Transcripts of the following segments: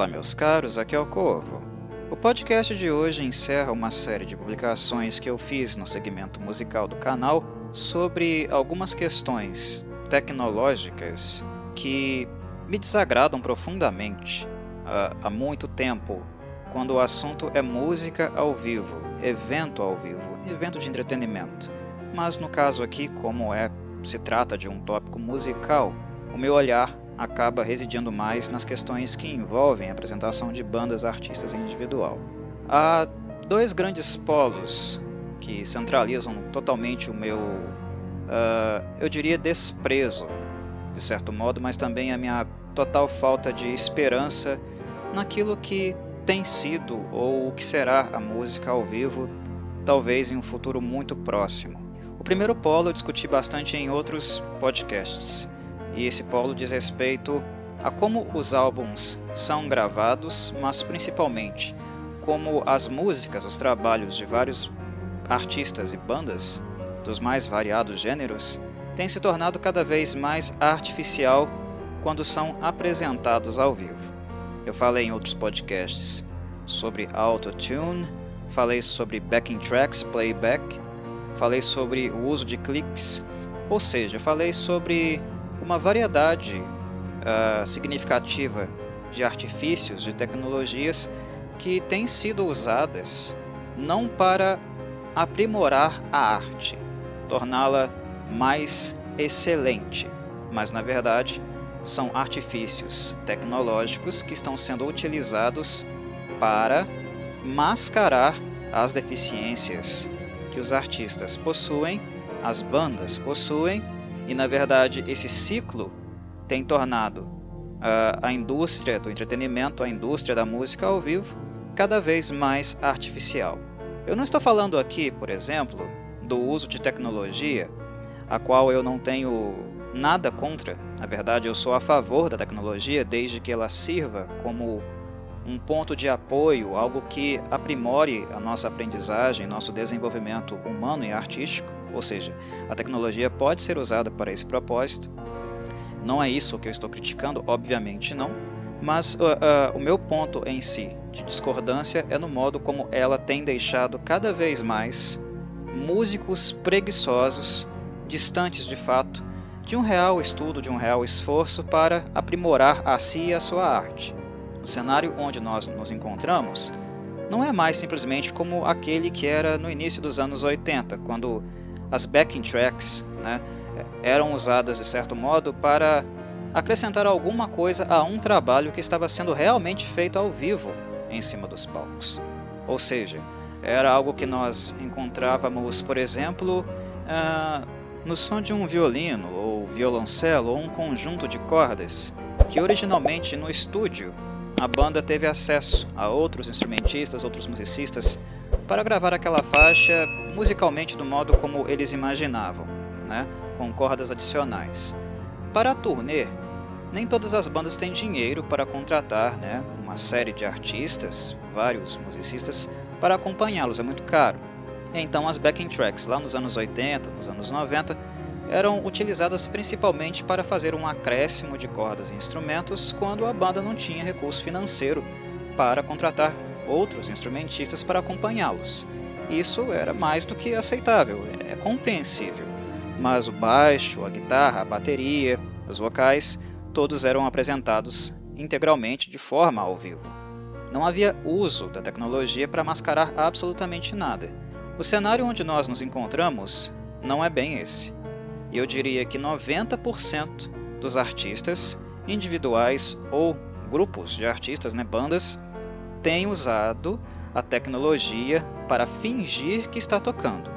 Olá, meus caros, aqui é o Corvo. O podcast de hoje encerra uma série de publicações que eu fiz no segmento musical do canal sobre algumas questões tecnológicas que me desagradam profundamente há, há muito tempo, quando o assunto é música ao vivo, evento ao vivo, evento de entretenimento. Mas no caso aqui, como é se trata de um tópico musical, o meu olhar acaba residindo mais nas questões que envolvem a apresentação de bandas artistas individual. Há dois grandes polos que centralizam totalmente o meu, uh, eu diria, desprezo, de certo modo, mas também a minha total falta de esperança naquilo que tem sido ou o que será a música ao vivo, talvez em um futuro muito próximo. O primeiro polo eu discuti bastante em outros podcasts e esse polo diz respeito a como os álbuns são gravados, mas principalmente como as músicas, os trabalhos de vários artistas e bandas dos mais variados gêneros têm se tornado cada vez mais artificial quando são apresentados ao vivo. Eu falei em outros podcasts sobre autotune, falei sobre backing tracks, playback, falei sobre o uso de cliques, ou seja, falei sobre uma variedade uh, significativa de artifícios, de tecnologias que têm sido usadas não para aprimorar a arte, torná-la mais excelente, mas na verdade são artifícios tecnológicos que estão sendo utilizados para mascarar as deficiências que os artistas possuem, as bandas possuem e na verdade, esse ciclo tem tornado a, a indústria do entretenimento, a indústria da música ao vivo, cada vez mais artificial. Eu não estou falando aqui, por exemplo, do uso de tecnologia, a qual eu não tenho nada contra. Na verdade, eu sou a favor da tecnologia desde que ela sirva como um ponto de apoio, algo que aprimore a nossa aprendizagem, nosso desenvolvimento humano e artístico. Ou seja, a tecnologia pode ser usada para esse propósito. Não é isso que eu estou criticando, obviamente não, mas uh, uh, o meu ponto em si de discordância é no modo como ela tem deixado cada vez mais músicos preguiçosos, distantes de fato de um real estudo, de um real esforço para aprimorar a si e a sua arte. O cenário onde nós nos encontramos não é mais simplesmente como aquele que era no início dos anos 80, quando as backing tracks né, eram usadas de certo modo para acrescentar alguma coisa a um trabalho que estava sendo realmente feito ao vivo em cima dos palcos. Ou seja, era algo que nós encontrávamos, por exemplo, uh, no som de um violino, ou violoncelo, ou um conjunto de cordas, que originalmente no estúdio a banda teve acesso a outros instrumentistas, outros musicistas para gravar aquela faixa musicalmente do modo como eles imaginavam, né? com cordas adicionais. Para a turnê, nem todas as bandas têm dinheiro para contratar né, uma série de artistas, vários musicistas, para acompanhá-los, é muito caro. Então as backing tracks lá nos anos 80, nos anos 90, eram utilizadas principalmente para fazer um acréscimo de cordas e instrumentos quando a banda não tinha recurso financeiro para contratar outros instrumentistas para acompanhá-los. Isso era mais do que aceitável, é compreensível. Mas o baixo, a guitarra, a bateria, os vocais, todos eram apresentados integralmente de forma ao vivo. Não havia uso da tecnologia para mascarar absolutamente nada. O cenário onde nós nos encontramos não é bem esse. E eu diria que 90% dos artistas, individuais ou grupos de artistas, né, bandas, tem usado a tecnologia para fingir que está tocando,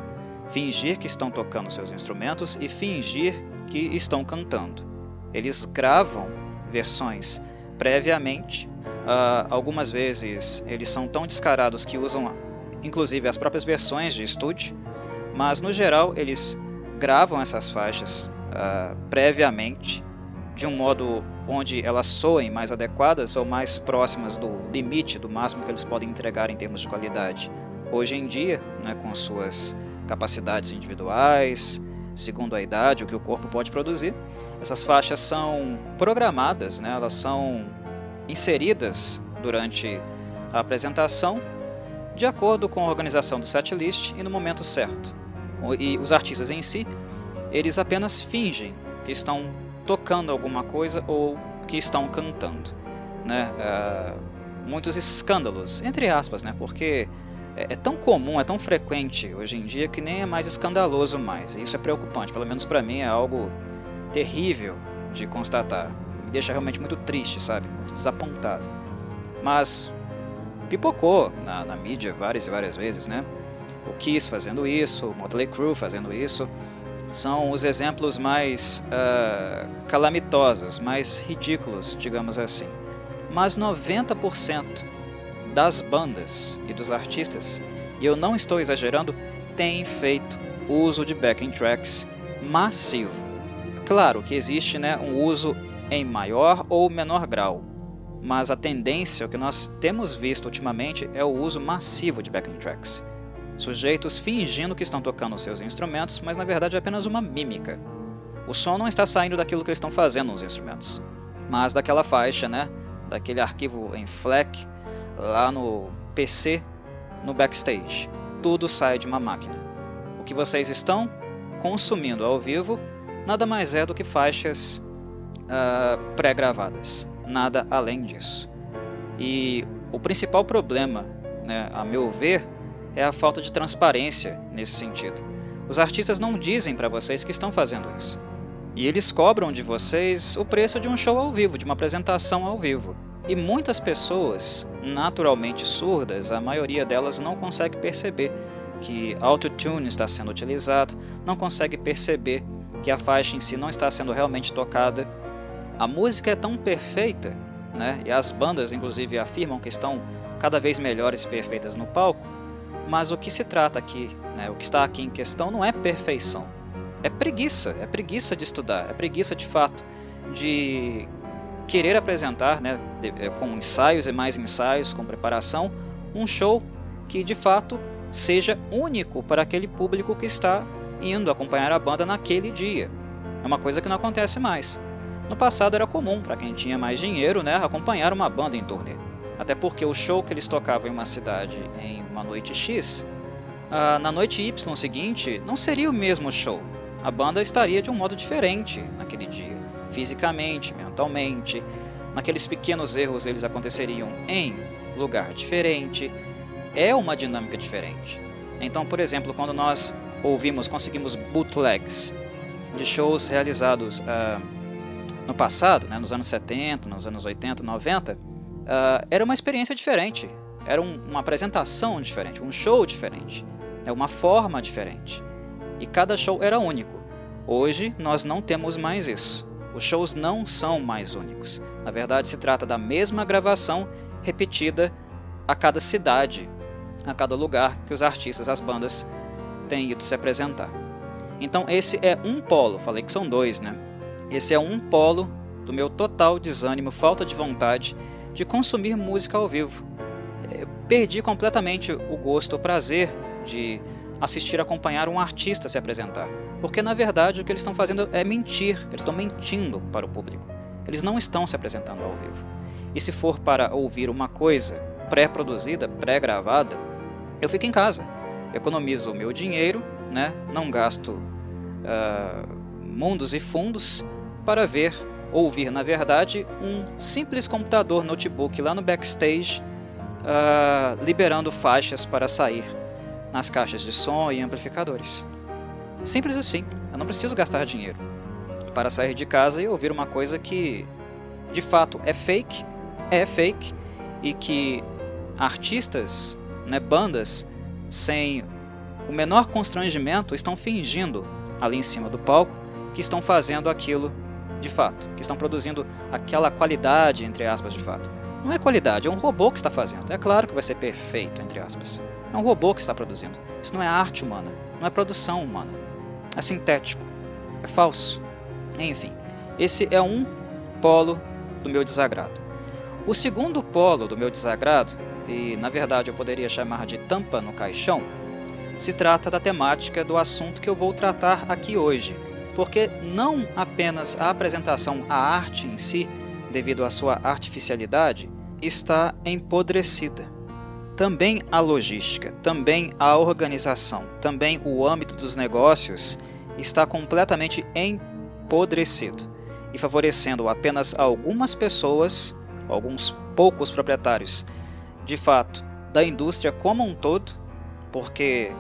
fingir que estão tocando seus instrumentos e fingir que estão cantando. Eles gravam versões previamente, uh, algumas vezes eles são tão descarados que usam inclusive as próprias versões de estúdio, mas no geral eles gravam essas faixas uh, previamente de um modo onde elas soem mais adequadas ou mais próximas do limite, do máximo que eles podem entregar em termos de qualidade. Hoje em dia, né, com suas capacidades individuais, segundo a idade, o que o corpo pode produzir, essas faixas são programadas, né, elas são inseridas durante a apresentação, de acordo com a organização do setlist e no momento certo. E os artistas em si, eles apenas fingem que estão tocando alguma coisa ou que estão cantando. Né? Uh, muitos escândalos, entre aspas, né? porque é, é, tão comum, é tão frequente hoje em dia que nem é mais escandaloso mais. E isso é preocupante, pelo menos para mim é algo terrível de constatar. Me deixa realmente muito triste, sabe? Muito desapontado. Mas pipocou na, na mídia várias e várias vezes, né? O Kiss fazendo isso, o Motley Crue fazendo isso, são os exemplos mais uh, calamitosos, mais ridículos, digamos assim. Mas 90% das bandas e dos artistas, e eu não estou exagerando, têm feito uso de backing tracks massivo. Claro que existe né, um uso em maior ou menor grau, mas a tendência, o que nós temos visto ultimamente, é o uso massivo de backing tracks. Sujeitos fingindo que estão tocando seus instrumentos, mas na verdade é apenas uma mímica. O som não está saindo daquilo que eles estão fazendo nos instrumentos, mas daquela faixa, né? Daquele arquivo em FLAC lá no PC, no backstage. Tudo sai de uma máquina. O que vocês estão consumindo ao vivo nada mais é do que faixas uh, pré-gravadas, nada além disso. E o principal problema, né, a meu ver, é a falta de transparência nesse sentido. Os artistas não dizem para vocês que estão fazendo isso. E eles cobram de vocês o preço de um show ao vivo, de uma apresentação ao vivo. E muitas pessoas, naturalmente surdas, a maioria delas não consegue perceber que autotune está sendo utilizado, não consegue perceber que a faixa em si não está sendo realmente tocada. A música é tão perfeita, né? e as bandas inclusive afirmam que estão cada vez melhores e perfeitas no palco, mas o que se trata aqui, né? o que está aqui em questão não é perfeição, é preguiça, é preguiça de estudar, é preguiça de fato de querer apresentar, né, eh, com ensaios e mais ensaios, com preparação, um show que de fato seja único para aquele público que está indo acompanhar a banda naquele dia. É uma coisa que não acontece mais. No passado era comum para quem tinha mais dinheiro, né, acompanhar uma banda em turnê. Até porque o show que eles tocavam em uma cidade em uma noite X, uh, na noite Y seguinte não seria o mesmo show. A banda estaria de um modo diferente naquele dia fisicamente, mentalmente. Naqueles pequenos erros eles aconteceriam em lugar diferente. É uma dinâmica diferente. Então, por exemplo, quando nós ouvimos, conseguimos bootlegs de shows realizados uh, no passado, né, nos anos 70, nos anos 80, 90, uh, era uma experiência diferente. Era um, uma apresentação diferente, um show diferente, né, uma forma diferente. E cada show era único. Hoje nós não temos mais isso. Os shows não são mais únicos. Na verdade, se trata da mesma gravação repetida a cada cidade, a cada lugar que os artistas, as bandas têm ido se apresentar. Então, esse é um polo, falei que são dois, né? Esse é um polo do meu total desânimo, falta de vontade de consumir música ao vivo. Eu perdi completamente o gosto, o prazer de assistir acompanhar um artista se apresentar. Porque na verdade o que eles estão fazendo é mentir, eles estão mentindo para o público. Eles não estão se apresentando ao vivo. E se for para ouvir uma coisa pré-produzida, pré-gravada, eu fico em casa. Economizo o meu dinheiro, né? não gasto uh, mundos e fundos para ver, ouvir na verdade, um simples computador notebook lá no backstage uh, liberando faixas para sair nas caixas de som e amplificadores. Simples assim, eu não preciso gastar dinheiro para sair de casa e ouvir uma coisa que de fato é fake, é fake e que artistas, né, bandas sem o menor constrangimento estão fingindo ali em cima do palco que estão fazendo aquilo de fato, que estão produzindo aquela qualidade entre aspas de fato. Não é qualidade, é um robô que está fazendo. É claro que vai ser perfeito entre aspas. É um robô que está produzindo. Isso não é arte humana, não é produção humana é sintético, é falso. Enfim, esse é um polo do meu desagrado. O segundo polo do meu desagrado, e na verdade eu poderia chamar de tampa no caixão, se trata da temática do assunto que eu vou tratar aqui hoje, porque não apenas a apresentação à arte em si, devido à sua artificialidade, está empodrecida. Também a logística, também a organização, também o âmbito dos negócios está completamente empodrecido e favorecendo apenas algumas pessoas, alguns poucos proprietários, de fato, da indústria como um todo, porque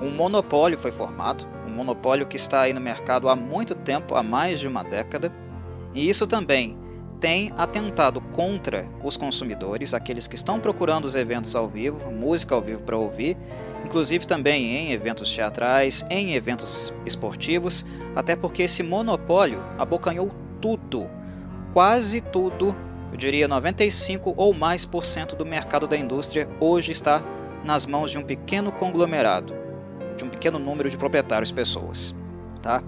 um monopólio foi formado, um monopólio que está aí no mercado há muito tempo, há mais de uma década, e isso também tem atentado contra os consumidores, aqueles que estão procurando os eventos ao vivo, música ao vivo para ouvir, inclusive também em eventos teatrais, em eventos esportivos, até porque esse monopólio abocanhou tudo, quase tudo, eu diria 95 ou mais por cento do mercado da indústria hoje está nas mãos de um pequeno conglomerado de um pequeno número de proprietários pessoas. Tá?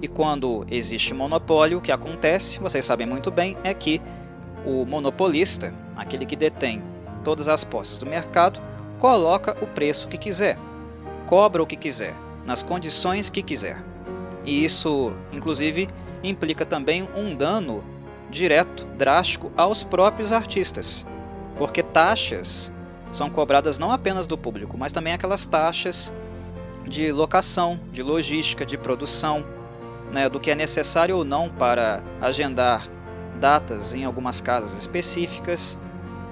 E quando existe monopólio, o que acontece, vocês sabem muito bem, é que o monopolista, aquele que detém todas as posses do mercado, coloca o preço que quiser, cobra o que quiser, nas condições que quiser. E isso, inclusive, implica também um dano direto, drástico aos próprios artistas, porque taxas são cobradas não apenas do público, mas também aquelas taxas de locação, de logística, de produção, né, do que é necessário ou não para agendar datas em algumas casas específicas,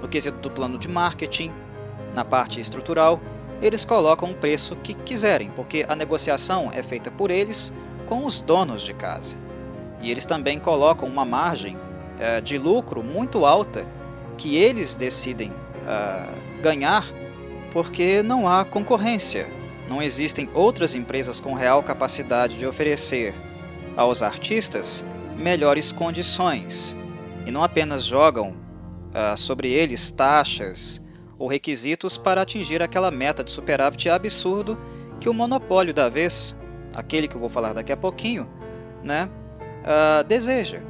no quesito do plano de marketing, na parte estrutural, eles colocam o preço que quiserem, porque a negociação é feita por eles com os donos de casa. E eles também colocam uma margem é, de lucro muito alta que eles decidem uh, ganhar porque não há concorrência, não existem outras empresas com real capacidade de oferecer aos artistas melhores condições e não apenas jogam uh, sobre eles taxas ou requisitos para atingir aquela meta de superávit absurdo que o monopólio da vez, aquele que eu vou falar daqui a pouquinho, né, uh, deseja.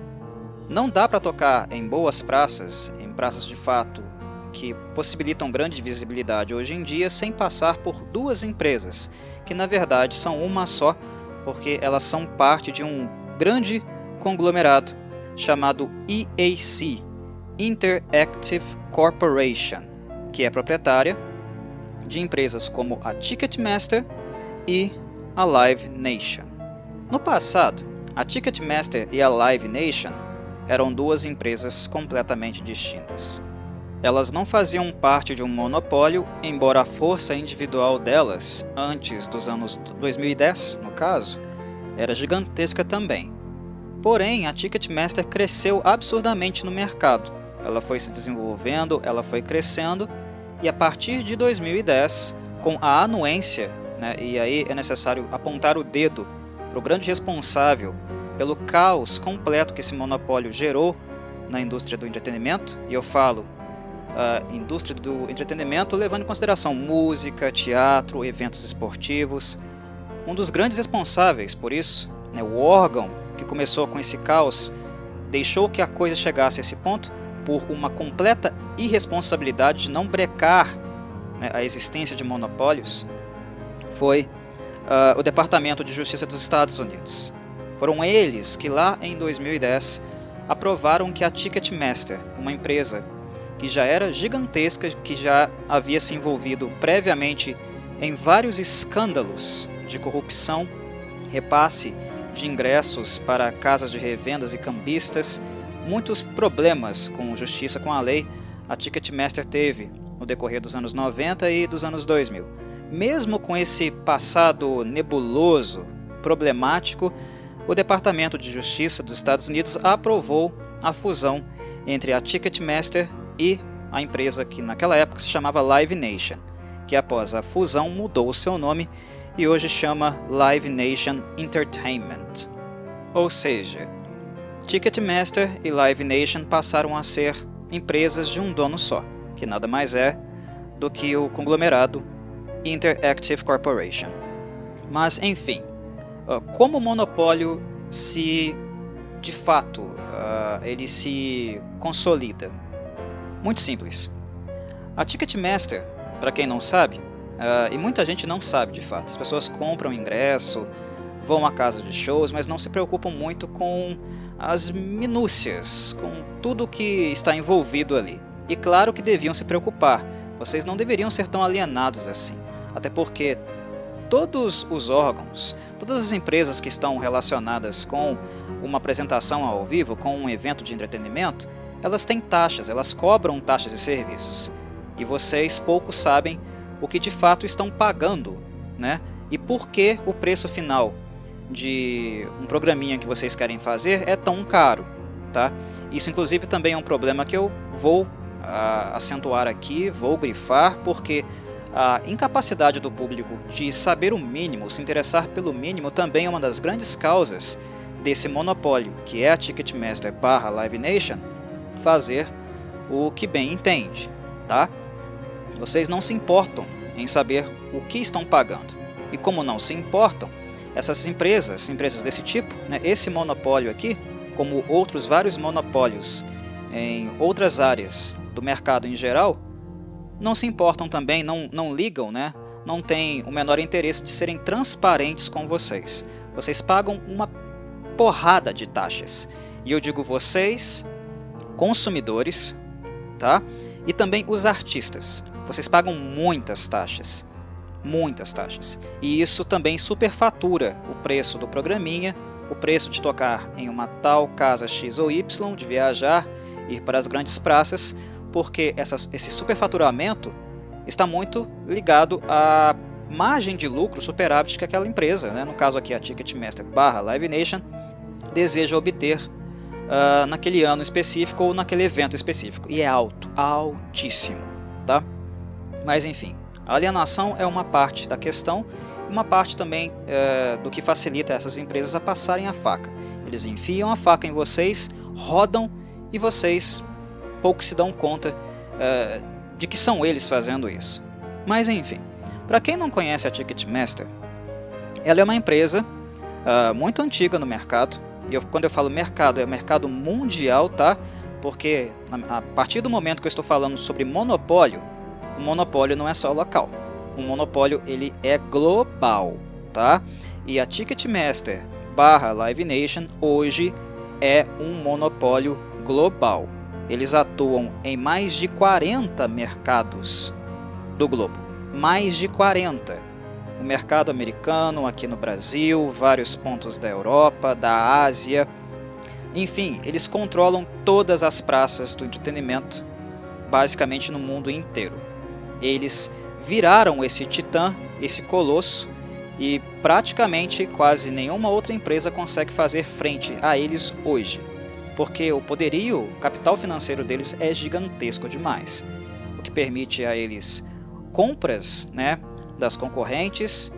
Não dá para tocar em boas praças, em praças de fato que possibilitam grande visibilidade hoje em dia sem passar por duas empresas, que na verdade são uma só, porque elas são parte de um grande conglomerado chamado EAC Interactive Corporation, que é proprietária de empresas como a Ticketmaster e a Live Nation. No passado, a Ticketmaster e a Live Nation eram duas empresas completamente distintas. Elas não faziam parte de um monopólio, embora a força individual delas, antes dos anos 2010, no caso, era gigantesca também. Porém, a Ticketmaster cresceu absurdamente no mercado. Ela foi se desenvolvendo, ela foi crescendo, e a partir de 2010, com a anuência, né, e aí é necessário apontar o dedo para o grande responsável pelo caos completo que esse monopólio gerou na indústria do entretenimento, e eu falo indústria do entretenimento, levando em consideração música, teatro, eventos esportivos. Um dos grandes responsáveis por isso, né, o órgão que começou com esse caos, deixou que a coisa chegasse a esse ponto por uma completa irresponsabilidade de não brecar né, a existência de monopólios, foi uh, o Departamento de Justiça dos Estados Unidos. Foram eles que lá em 2010 aprovaram que a Ticketmaster, uma empresa que já era gigantesca, que já havia se envolvido previamente em vários escândalos de corrupção, repasse de ingressos para casas de revendas e cambistas, muitos problemas com justiça com a lei a Ticketmaster teve no decorrer dos anos 90 e dos anos 2000. Mesmo com esse passado nebuloso, problemático, o Departamento de Justiça dos Estados Unidos aprovou a fusão entre a Ticketmaster e a empresa que naquela época se chamava Live Nation, que após a fusão mudou o seu nome e hoje chama Live Nation Entertainment. Ou seja, Ticketmaster e Live Nation passaram a ser empresas de um dono só, que nada mais é do que o conglomerado Interactive Corporation. Mas, enfim, como o monopólio se, de fato, ele se consolida? Muito simples. A Ticketmaster, para quem não sabe, uh, e muita gente não sabe de fato, as pessoas compram ingresso, vão à casa de shows, mas não se preocupam muito com as minúcias, com tudo que está envolvido ali. E claro que deviam se preocupar, vocês não deveriam ser tão alienados assim, até porque todos os órgãos, todas as empresas que estão relacionadas com uma apresentação ao vivo, com um evento de entretenimento, elas têm taxas, elas cobram taxas de serviços. E vocês pouco sabem o que de fato estão pagando, né? E por que o preço final de um programinha que vocês querem fazer é tão caro, tá? Isso inclusive também é um problema que eu vou uh, acentuar aqui, vou grifar, porque a incapacidade do público de saber o mínimo, se interessar pelo mínimo, também é uma das grandes causas desse monopólio, que é a Ticketmaster barra Live Nation, fazer o que bem entende, tá? Vocês não se importam em saber o que estão pagando. E como não se importam, essas empresas, empresas desse tipo, né, esse monopólio aqui, como outros vários monopólios em outras áreas do mercado em geral, não se importam também, não, não ligam, né? não têm o menor interesse de serem transparentes com vocês. Vocês pagam uma porrada de taxas. E eu digo vocês, consumidores, tá? E também os artistas. Vocês pagam muitas taxas. Muitas taxas. E isso também superfatura o preço do programinha, o preço de tocar em uma tal casa X ou Y, de viajar, ir para as grandes praças, porque essas, esse superfaturamento está muito ligado à margem de lucro superávit que aquela empresa, né, no caso aqui a Ticketmaster barra Live Nation, deseja obter uh, naquele ano específico ou naquele evento específico. E é alto, altíssimo. Tá? Mas enfim, a alienação é uma parte da questão uma parte também uh, do que facilita essas empresas a passarem a faca. Eles enfiam a faca em vocês, rodam e vocês pouco se dão conta uh, de que são eles fazendo isso. Mas enfim, para quem não conhece a Ticketmaster, ela é uma empresa uh, muito antiga no mercado. E eu, quando eu falo mercado, é mercado mundial, tá? Porque a partir do momento que eu estou falando sobre monopólio, o monopólio não é só local. O monopólio ele é global, tá? E a Ticketmaster barra Live Nation hoje é um monopólio global. Eles atuam em mais de 40 mercados do globo. Mais de 40. O mercado americano, aqui no Brasil, vários pontos da Europa, da Ásia. Enfim, eles controlam todas as praças do entretenimento, basicamente no mundo inteiro. Eles viraram esse titã, esse colosso, e praticamente quase nenhuma outra empresa consegue fazer frente a eles hoje porque o poderio, o capital financeiro deles é gigantesco demais, o que permite a eles compras né, das concorrentes,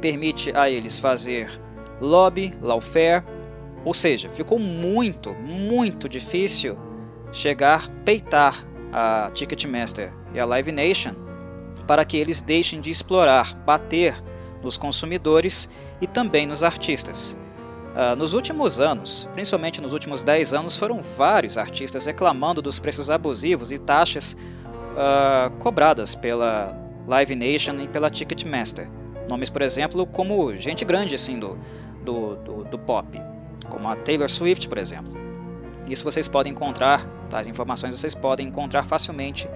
permite a eles fazer lobby, lawfare, ou seja, ficou muito, muito difícil chegar, peitar a Ticketmaster e a Live Nation para que eles deixem de explorar, bater nos consumidores e também nos artistas. Uh, nos últimos anos, principalmente nos últimos 10 anos, foram vários artistas reclamando dos preços abusivos e taxas uh, cobradas pela Live Nation e pela Ticketmaster. Nomes, por exemplo, como gente grande assim do, do, do, do pop, como a Taylor Swift, por exemplo. Isso vocês podem encontrar, tais informações vocês podem encontrar facilmente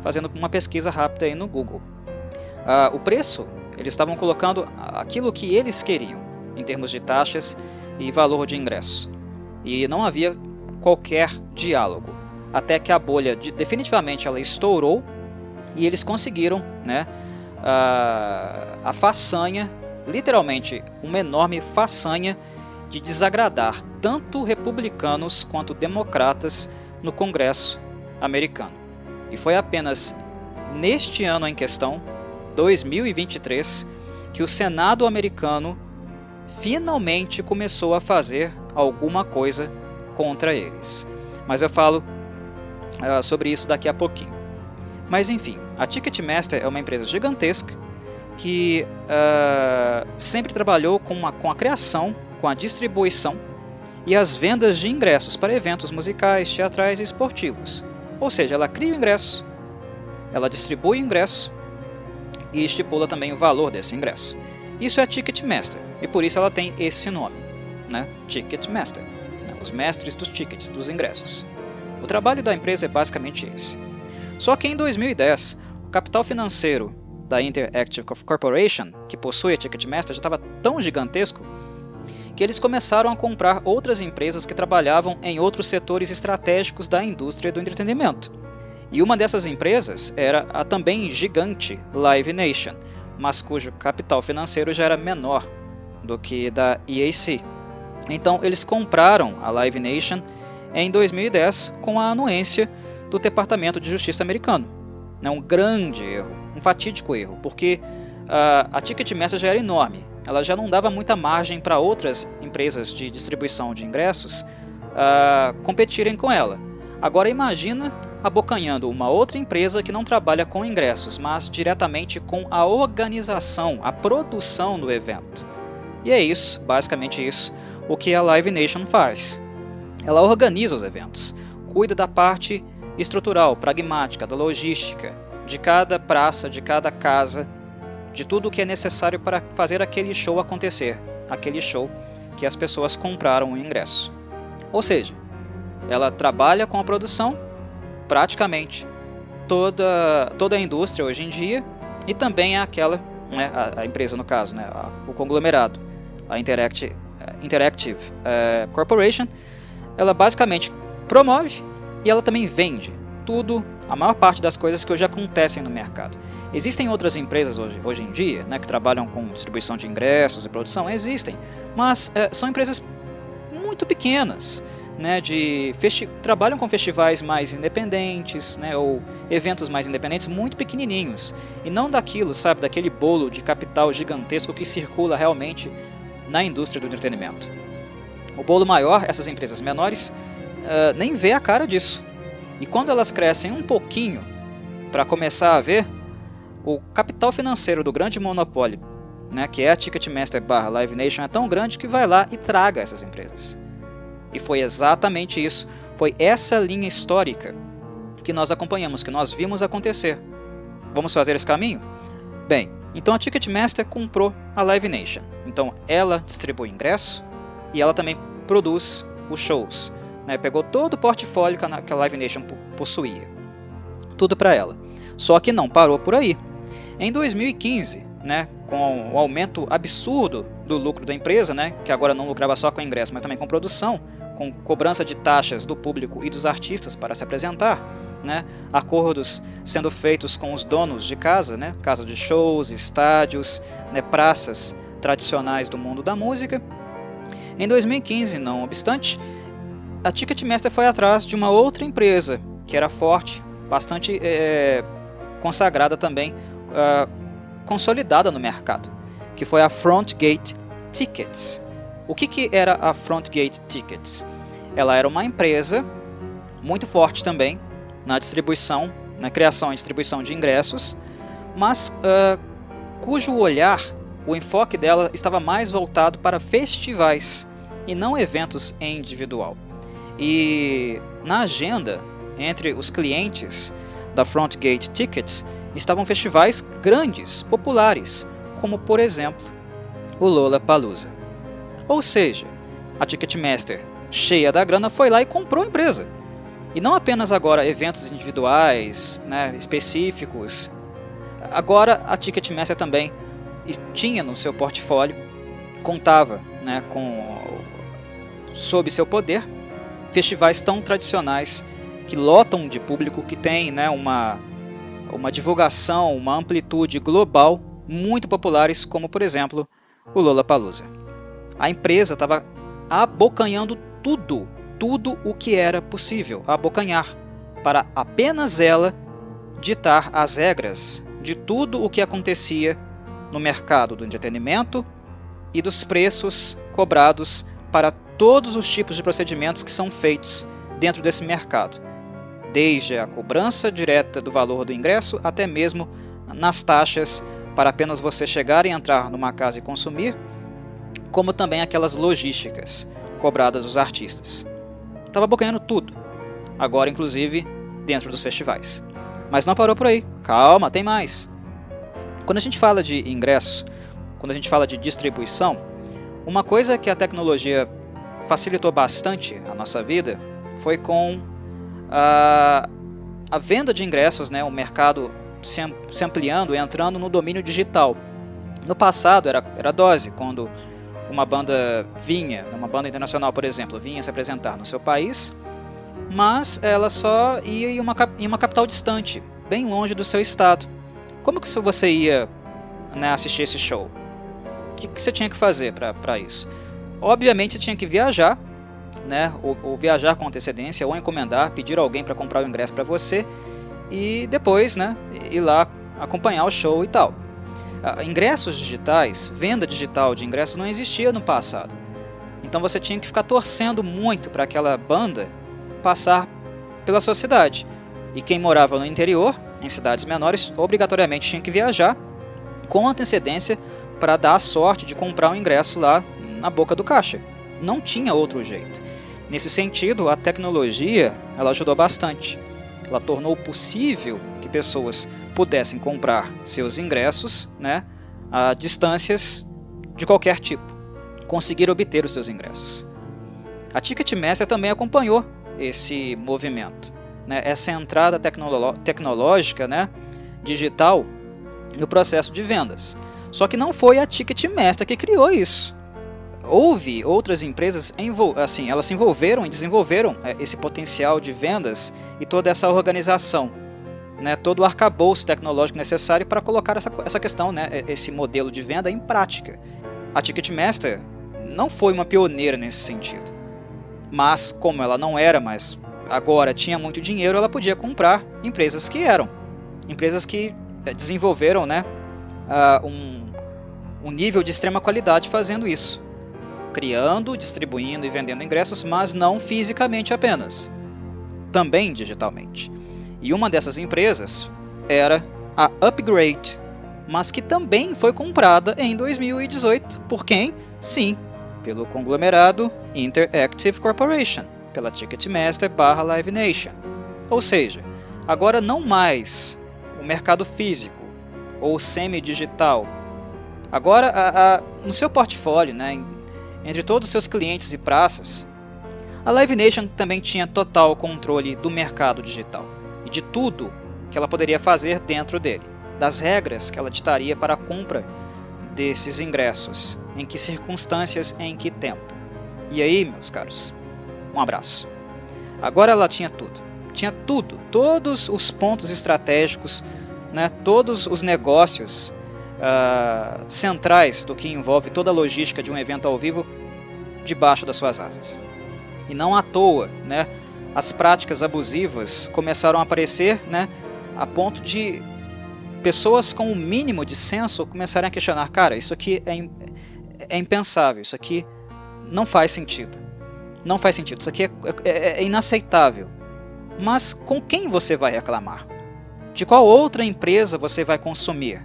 fazendo uma pesquisa rápida aí no Google. Uh, o preço, eles estavam colocando aquilo que eles queriam em termos de taxas e valor de ingresso. E não havia qualquer diálogo, até que a bolha de, definitivamente ela estourou e eles conseguiram, né, a, a façanha, literalmente uma enorme façanha de desagradar tanto republicanos quanto democratas no Congresso americano. E foi apenas neste ano em questão, 2023, que o Senado americano finalmente começou a fazer alguma coisa contra eles. Mas eu falo uh, sobre isso daqui a pouquinho. Mas enfim, a Ticketmaster é uma empresa gigantesca que uh, sempre trabalhou com a, com a criação, com a distribuição e as vendas de ingressos para eventos musicais, teatrais e esportivos. Ou seja, ela cria o ingresso, ela distribui o ingresso e estipula também o valor desse ingresso. Isso é Ticketmaster e por isso ela tem esse nome, né? Ticketmaster, né? os mestres dos tickets, dos ingressos. O trabalho da empresa é basicamente esse: Só que em 2010, o capital financeiro da Interactive Corporation, que possui a Ticketmaster, já estava tão gigantesco que eles começaram a comprar outras empresas que trabalhavam em outros setores estratégicos da indústria do entretenimento. E uma dessas empresas era a também gigante Live Nation, mas cujo capital financeiro já era menor do que da EAC. Então eles compraram a Live Nation em 2010 com a anuência do Departamento de Justiça americano. É um grande erro, um fatídico erro, porque uh, a Ticketmaster já era enorme, ela já não dava muita margem para outras empresas de distribuição de ingressos uh, competirem com ela. Agora imagina abocanhando uma outra empresa que não trabalha com ingressos, mas diretamente com a organização, a produção do evento. E é isso, basicamente isso, o que a Live Nation faz. Ela organiza os eventos, cuida da parte estrutural, pragmática, da logística, de cada praça, de cada casa, de tudo o que é necessário para fazer aquele show acontecer, aquele show que as pessoas compraram o ingresso. Ou seja, ela trabalha com a produção praticamente toda, toda a indústria hoje em dia e também aquela, né, a, a, empresa no caso, né, a, o conglomerado, a Interactive, Interactive uh, Corporation, ela basicamente promove e ela também vende tudo, a maior parte das coisas que hoje acontecem no mercado. Existem outras empresas hoje, hoje em dia né, que trabalham com distribuição de ingressos e produção? Existem, mas é, são empresas muito pequenas. Né, de trabalham com festivais mais independentes, né, ou eventos mais independentes muito pequenininhos, e não daquilo, sabe, daquele bolo de capital gigantesco que circula realmente na indústria do entretenimento. O bolo maior, essas empresas menores, uh, nem vê a cara disso. E quando elas crescem um pouquinho para começar a ver, o capital financeiro do grande monopólio, né, que é a Ticketmaster barra Live Nation, é tão grande que vai lá e traga essas empresas. E foi exatamente isso, foi essa linha histórica que nós acompanhamos, que nós vimos acontecer. Vamos fazer esse caminho? Bem, então a Ticketmaster comprou a Live Nation. Então ela distribui ingresso e ela também produz os shows. Né? Pegou todo o portfólio que a Live Nation possuía. Tudo para ela. Só que não parou por aí. Em 2015, né, com o aumento absurdo do lucro da empresa, né, que agora não lucrava só com ingresso, mas também com produção, com cobrança de taxas do público e dos artistas para se apresentar, né, acordos sendo feitos com os donos de casa, né, casa de shows, estádios, né, praças tradicionais do mundo da música. Em 2015, não obstante, a Ticketmaster foi atrás de uma outra empresa que era forte, bastante é, consagrada também uh, consolidada no mercado, que foi a Frontgate Tickets. O que, que era a Frontgate Tickets? Ela era uma empresa muito forte também na distribuição, na criação e distribuição de ingressos, mas uh, cujo olhar, o enfoque dela estava mais voltado para festivais e não eventos em individual. E na agenda entre os clientes da Frontgate Tickets estavam festivais grandes, populares, como por exemplo o Lollapalooza. Ou seja, a Ticketmaster, cheia da grana, foi lá e comprou a empresa. E não apenas agora eventos individuais, né, específicos. Agora a Ticketmaster também tinha no seu portfólio, contava né, com sob seu poder, festivais tão tradicionais que lotam de público, que tem né, uma uma divulgação, uma amplitude global muito populares, como por exemplo o Lollapalooza. A empresa estava abocanhando tudo, tudo o que era possível abocanhar, para apenas ela ditar as regras de tudo o que acontecia no mercado do entretenimento e dos preços cobrados para todos os tipos de procedimentos que são feitos dentro desse mercado desde a cobrança direta do valor do ingresso até mesmo nas taxas para apenas você chegar e entrar numa casa e consumir, como também aquelas logísticas cobradas dos artistas. Estava bocanhando tudo, agora inclusive dentro dos festivais. Mas não parou por aí, calma, tem mais. Quando a gente fala de ingresso, quando a gente fala de distribuição, uma coisa que a tecnologia facilitou bastante a nossa vida foi com a, a venda de ingressos, né, o mercado se, se ampliando, entrando no domínio digital. No passado era, era dose, quando uma banda vinha, uma banda internacional, por exemplo, vinha se apresentar no seu país, mas ela só ia em uma, em uma capital distante, bem longe do seu estado. Como que você ia né, assistir esse show? O que, que você tinha que fazer para isso? Obviamente você tinha que viajar, né, ou, ou viajar com antecedência, ou encomendar, pedir alguém para comprar o ingresso para você e depois né, ir lá acompanhar o show e tal. Uh, ingressos digitais, venda digital de ingressos não existia no passado. Então você tinha que ficar torcendo muito para aquela banda passar pela sua cidade. E quem morava no interior, em cidades menores, obrigatoriamente tinha que viajar com antecedência para dar a sorte de comprar um ingresso lá na boca do caixa. Não tinha outro jeito. Nesse sentido, a tecnologia ela ajudou bastante. Ela tornou possível que pessoas pudessem comprar seus ingressos né, a distâncias de qualquer tipo, conseguir obter os seus ingressos. A Ticketmaster também acompanhou esse movimento, né, essa entrada tecnológica né, digital no processo de vendas. Só que não foi a Ticketmaster que criou isso. Houve outras empresas, assim, elas se envolveram e desenvolveram é, esse potencial de vendas e toda essa organização né, todo o arcabouço tecnológico necessário para colocar essa, essa questão, né, esse modelo de venda em prática. A Ticketmaster não foi uma pioneira nesse sentido, mas como ela não era mais agora tinha muito dinheiro, ela podia comprar empresas que eram, empresas que eh, desenvolveram né, uh, um, um nível de extrema qualidade fazendo isso, criando, distribuindo e vendendo ingressos, mas não fisicamente apenas, também digitalmente. E uma dessas empresas era a Upgrade, mas que também foi comprada em 2018 por quem? Sim, pelo conglomerado Interactive Corporation, pela Ticketmaster Live Nation. Ou seja, agora não mais o mercado físico ou semi-digital. Agora, a, a, no seu portfólio, né, entre todos os seus clientes e praças, a Live Nation também tinha total controle do mercado digital e de tudo que ela poderia fazer dentro dele, das regras que ela ditaria para a compra desses ingressos, em que circunstâncias, em que tempo. E aí, meus caros, um abraço. Agora ela tinha tudo, tinha tudo, todos os pontos estratégicos, né, todos os negócios uh, centrais do que envolve toda a logística de um evento ao vivo debaixo das suas asas. E não à toa, né, as práticas abusivas começaram a aparecer, né, a ponto de pessoas com o um mínimo de senso começarem a questionar, cara, isso aqui é, é impensável, isso aqui não faz sentido. Não faz sentido, isso aqui é, é, é inaceitável. Mas com quem você vai reclamar? De qual outra empresa você vai consumir?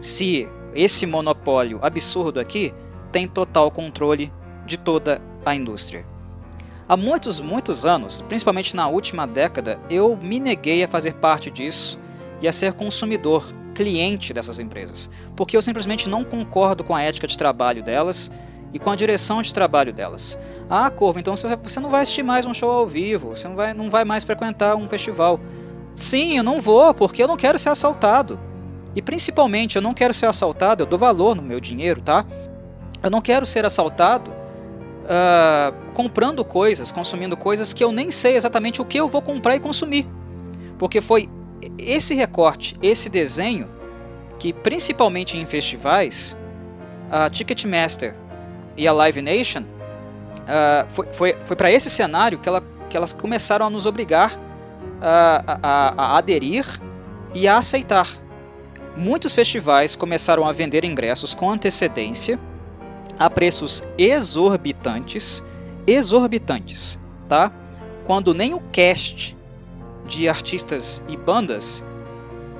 Se esse monopólio absurdo aqui tem total controle de toda a indústria. Há muitos, muitos anos, principalmente na última década, eu me neguei a fazer parte disso e a ser consumidor, cliente dessas empresas, porque eu simplesmente não concordo com a ética de trabalho delas e com a direção de trabalho delas. Ah, Corvo, então você não vai assistir mais um show ao vivo, você não vai, não vai mais frequentar um festival. Sim, eu não vou, porque eu não quero ser assaltado. E principalmente, eu não quero ser assaltado, eu dou valor no meu dinheiro, tá? Eu não quero ser assaltado uh, comprando coisas, consumindo coisas que eu nem sei exatamente o que eu vou comprar e consumir. Porque foi esse recorte, esse desenho, que principalmente em festivais, a Ticketmaster e a Live Nation, uh, foi, foi, foi para esse cenário que, ela, que elas começaram a nos obrigar a, a, a aderir e a aceitar. Muitos festivais começaram a vender ingressos com antecedência a preços exorbitantes, exorbitantes, tá? Quando nem o cast de artistas e bandas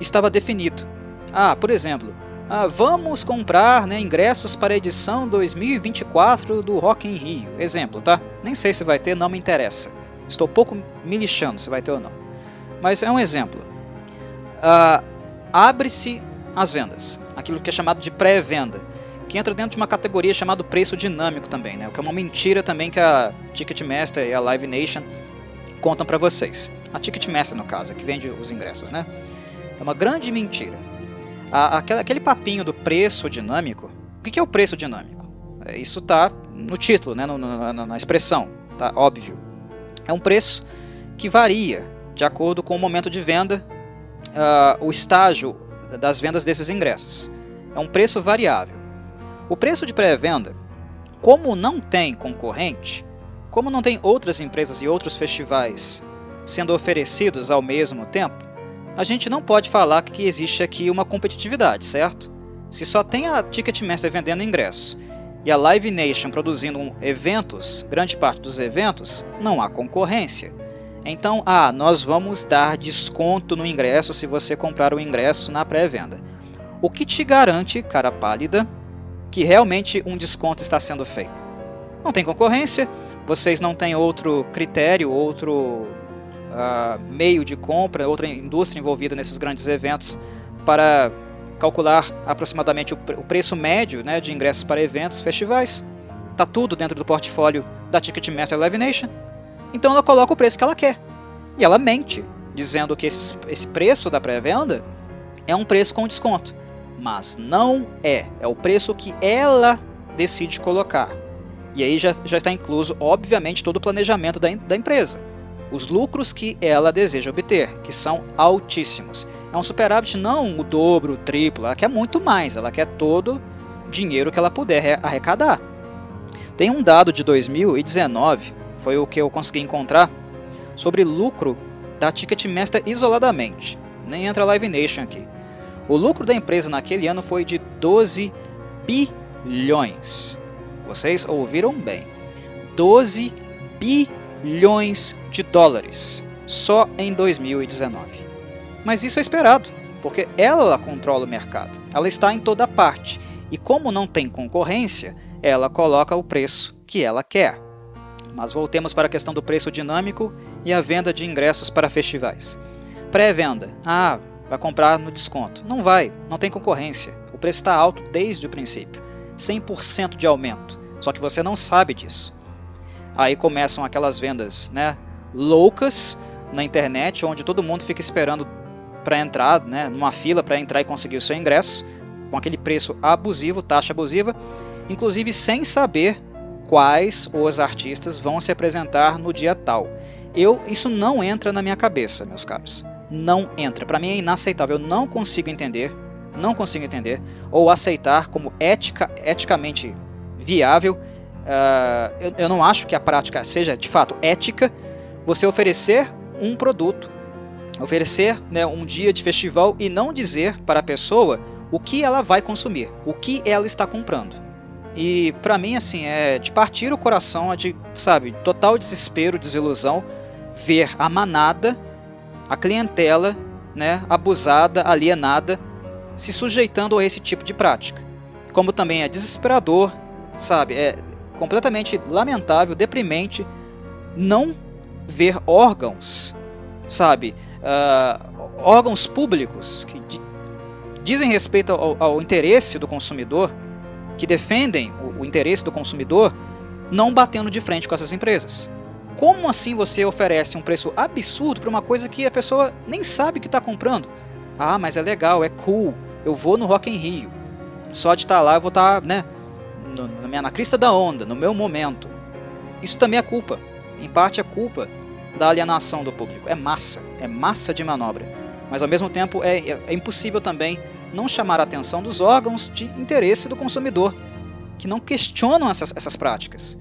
estava definido. Ah, por exemplo, ah, vamos comprar né, ingressos para a edição 2024 do Rock in Rio. Exemplo, tá? Nem sei se vai ter, não me interessa. Estou pouco me lixando se vai ter ou não. Mas é um exemplo. Ah, Abre-se as vendas, aquilo que é chamado de pré-venda que entra dentro de uma categoria chamada preço dinâmico também, né? O que é uma mentira também que a Ticketmaster e a Live Nation contam para vocês. A Ticketmaster, no caso, que vende os ingressos, né? É uma grande mentira. A, aquele, aquele papinho do preço dinâmico. O que é o preço dinâmico? É, isso está no título, né? No, na, na expressão, tá óbvio. É um preço que varia de acordo com o momento de venda, uh, o estágio das vendas desses ingressos. É um preço variável. O preço de pré-venda, como não tem concorrente, como não tem outras empresas e outros festivais sendo oferecidos ao mesmo tempo, a gente não pode falar que existe aqui uma competitividade, certo? Se só tem a Ticketmaster vendendo ingressos e a Live Nation produzindo eventos, grande parte dos eventos, não há concorrência. Então, ah, nós vamos dar desconto no ingresso se você comprar o ingresso na pré-venda. O que te garante, cara pálida, que realmente um desconto está sendo feito? Não tem concorrência, vocês não têm outro critério, outro uh, meio de compra, outra indústria envolvida nesses grandes eventos para calcular aproximadamente o, preço médio né, de ingressos para eventos, festivais. Está tudo dentro do portfólio da Ticketmaster Live Nation. Então ela coloca o preço que ela quer. E ela mente, dizendo que esse, esse preço da pré-venda é um preço com desconto. Mas não é. É o preço que ela decide colocar. E aí já, já está incluso, obviamente, todo o planejamento da, da empresa. Os lucros que ela deseja obter, que são altíssimos. É um superávit não o dobro, o triplo, ela quer muito mais, ela quer todo o dinheiro que ela puder arrecadar. Tem um dado de 2019 foi o que eu consegui encontrar, sobre lucro da Ticketmaster isoladamente. Nem entra a Live Nation aqui. O lucro da empresa naquele ano foi de 12 bilhões. Vocês ouviram bem. 12 bilhões de dólares só em 2019. Mas isso é esperado, porque ela controla o mercado. Ela está em toda parte. E como não tem concorrência, ela coloca o preço que ela quer. Mas voltemos para a questão do preço dinâmico e a venda de ingressos para festivais. Pré-venda. Ah, vai comprar no desconto. Não vai, não tem concorrência. O preço está alto desde o princípio. 100% de aumento. Só que você não sabe disso. Aí começam aquelas vendas, né, loucas na internet, onde todo mundo fica esperando para entrar, né, numa fila para entrar e conseguir o seu ingresso, com aquele preço abusivo, taxa abusiva, inclusive sem saber quais os artistas vão se apresentar no dia tal. Eu isso não entra na minha cabeça, meus caros. Não entra. Para mim é inaceitável. Eu não consigo entender, não consigo entender ou aceitar como ética, eticamente viável. Uh, eu, eu não acho que a prática seja de fato ética. Você oferecer um produto, oferecer né, um dia de festival e não dizer para a pessoa o que ela vai consumir, o que ela está comprando. E para mim, assim, é de partir o coração, é de, sabe, total desespero, desilusão, ver a manada, a clientela, né, abusada, alienada, se sujeitando a esse tipo de prática. Como também é desesperador, sabe, é completamente lamentável, deprimente, não ver órgãos, sabe, uh, órgãos públicos que dizem respeito ao, ao interesse do consumidor, que defendem o, o interesse do consumidor não batendo de frente com essas empresas. Como assim você oferece um preço absurdo para uma coisa que a pessoa nem sabe que está comprando? Ah, mas é legal, é cool, eu vou no Rock in Rio. Só de estar tá lá eu vou estar, tá, né, na, na crista da onda, no meu momento. Isso também é culpa. Em parte é culpa da alienação do público. É massa, é massa de manobra. Mas ao mesmo tempo é, é, é impossível também não chamar a atenção dos órgãos de interesse do consumidor, que não questionam essas, essas práticas.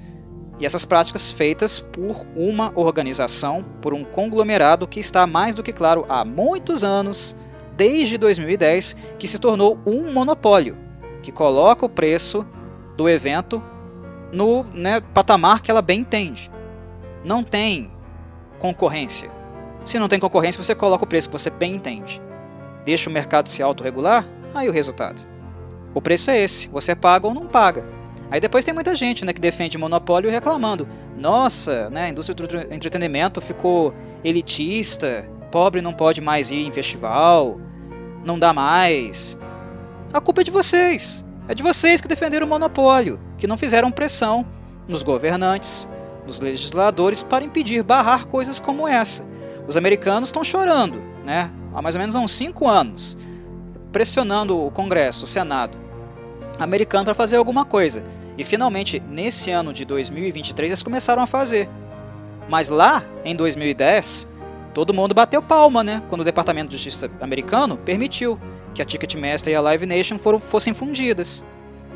E essas práticas feitas por uma organização, por um conglomerado que está mais do que claro há muitos anos, desde 2010, que se tornou um monopólio, que coloca o preço do evento no né, patamar que ela bem entende. Não tem concorrência. Se não tem concorrência, você coloca o preço que você bem entende deixa o mercado se autorregular, aí o resultado. O preço é esse, você paga ou não paga. Aí depois tem muita gente né, que defende monopólio reclamando. Nossa, né, a indústria do entretenimento ficou elitista, pobre não pode mais ir em festival, não dá mais. A culpa é de vocês. É de vocês que defenderam o monopólio, que não fizeram pressão nos governantes dos legisladores para impedir, barrar coisas como essa. Os americanos estão chorando, né? há mais ou menos uns 5 anos, pressionando o Congresso, o Senado americano para fazer alguma coisa. E finalmente, nesse ano de 2023, eles começaram a fazer. Mas lá, em 2010, todo mundo bateu palma, né? Quando o Departamento de Justiça americano permitiu que a Ticketmaster e a Live Nation foram, fossem fundidas,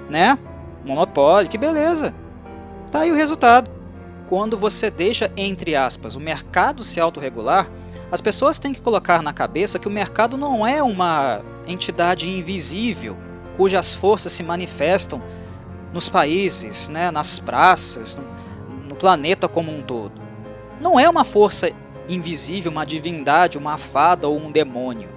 né? Monopólio, que beleza. Tá aí o resultado. Quando você deixa, entre aspas, o mercado se autorregular, as pessoas têm que colocar na cabeça que o mercado não é uma entidade invisível cujas forças se manifestam nos países, né, nas praças, no, no planeta como um todo. Não é uma força invisível, uma divindade, uma fada ou um demônio.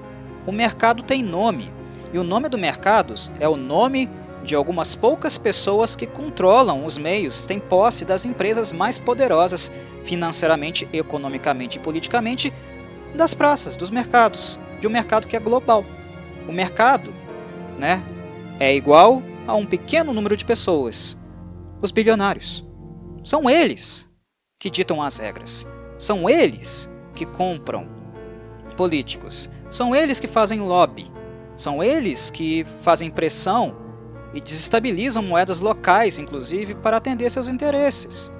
O mercado tem nome, e o nome do mercado é o nome de algumas poucas pessoas que controlam os meios, têm posse das empresas mais poderosas financeiramente, economicamente e politicamente das praças, dos mercados, de um mercado que é global. O mercado, né, é igual a um pequeno número de pessoas, os bilionários. São eles que ditam as regras. São eles que compram políticos. São eles que fazem lobby. São eles que fazem pressão e desestabilizam moedas locais, inclusive, para atender seus interesses.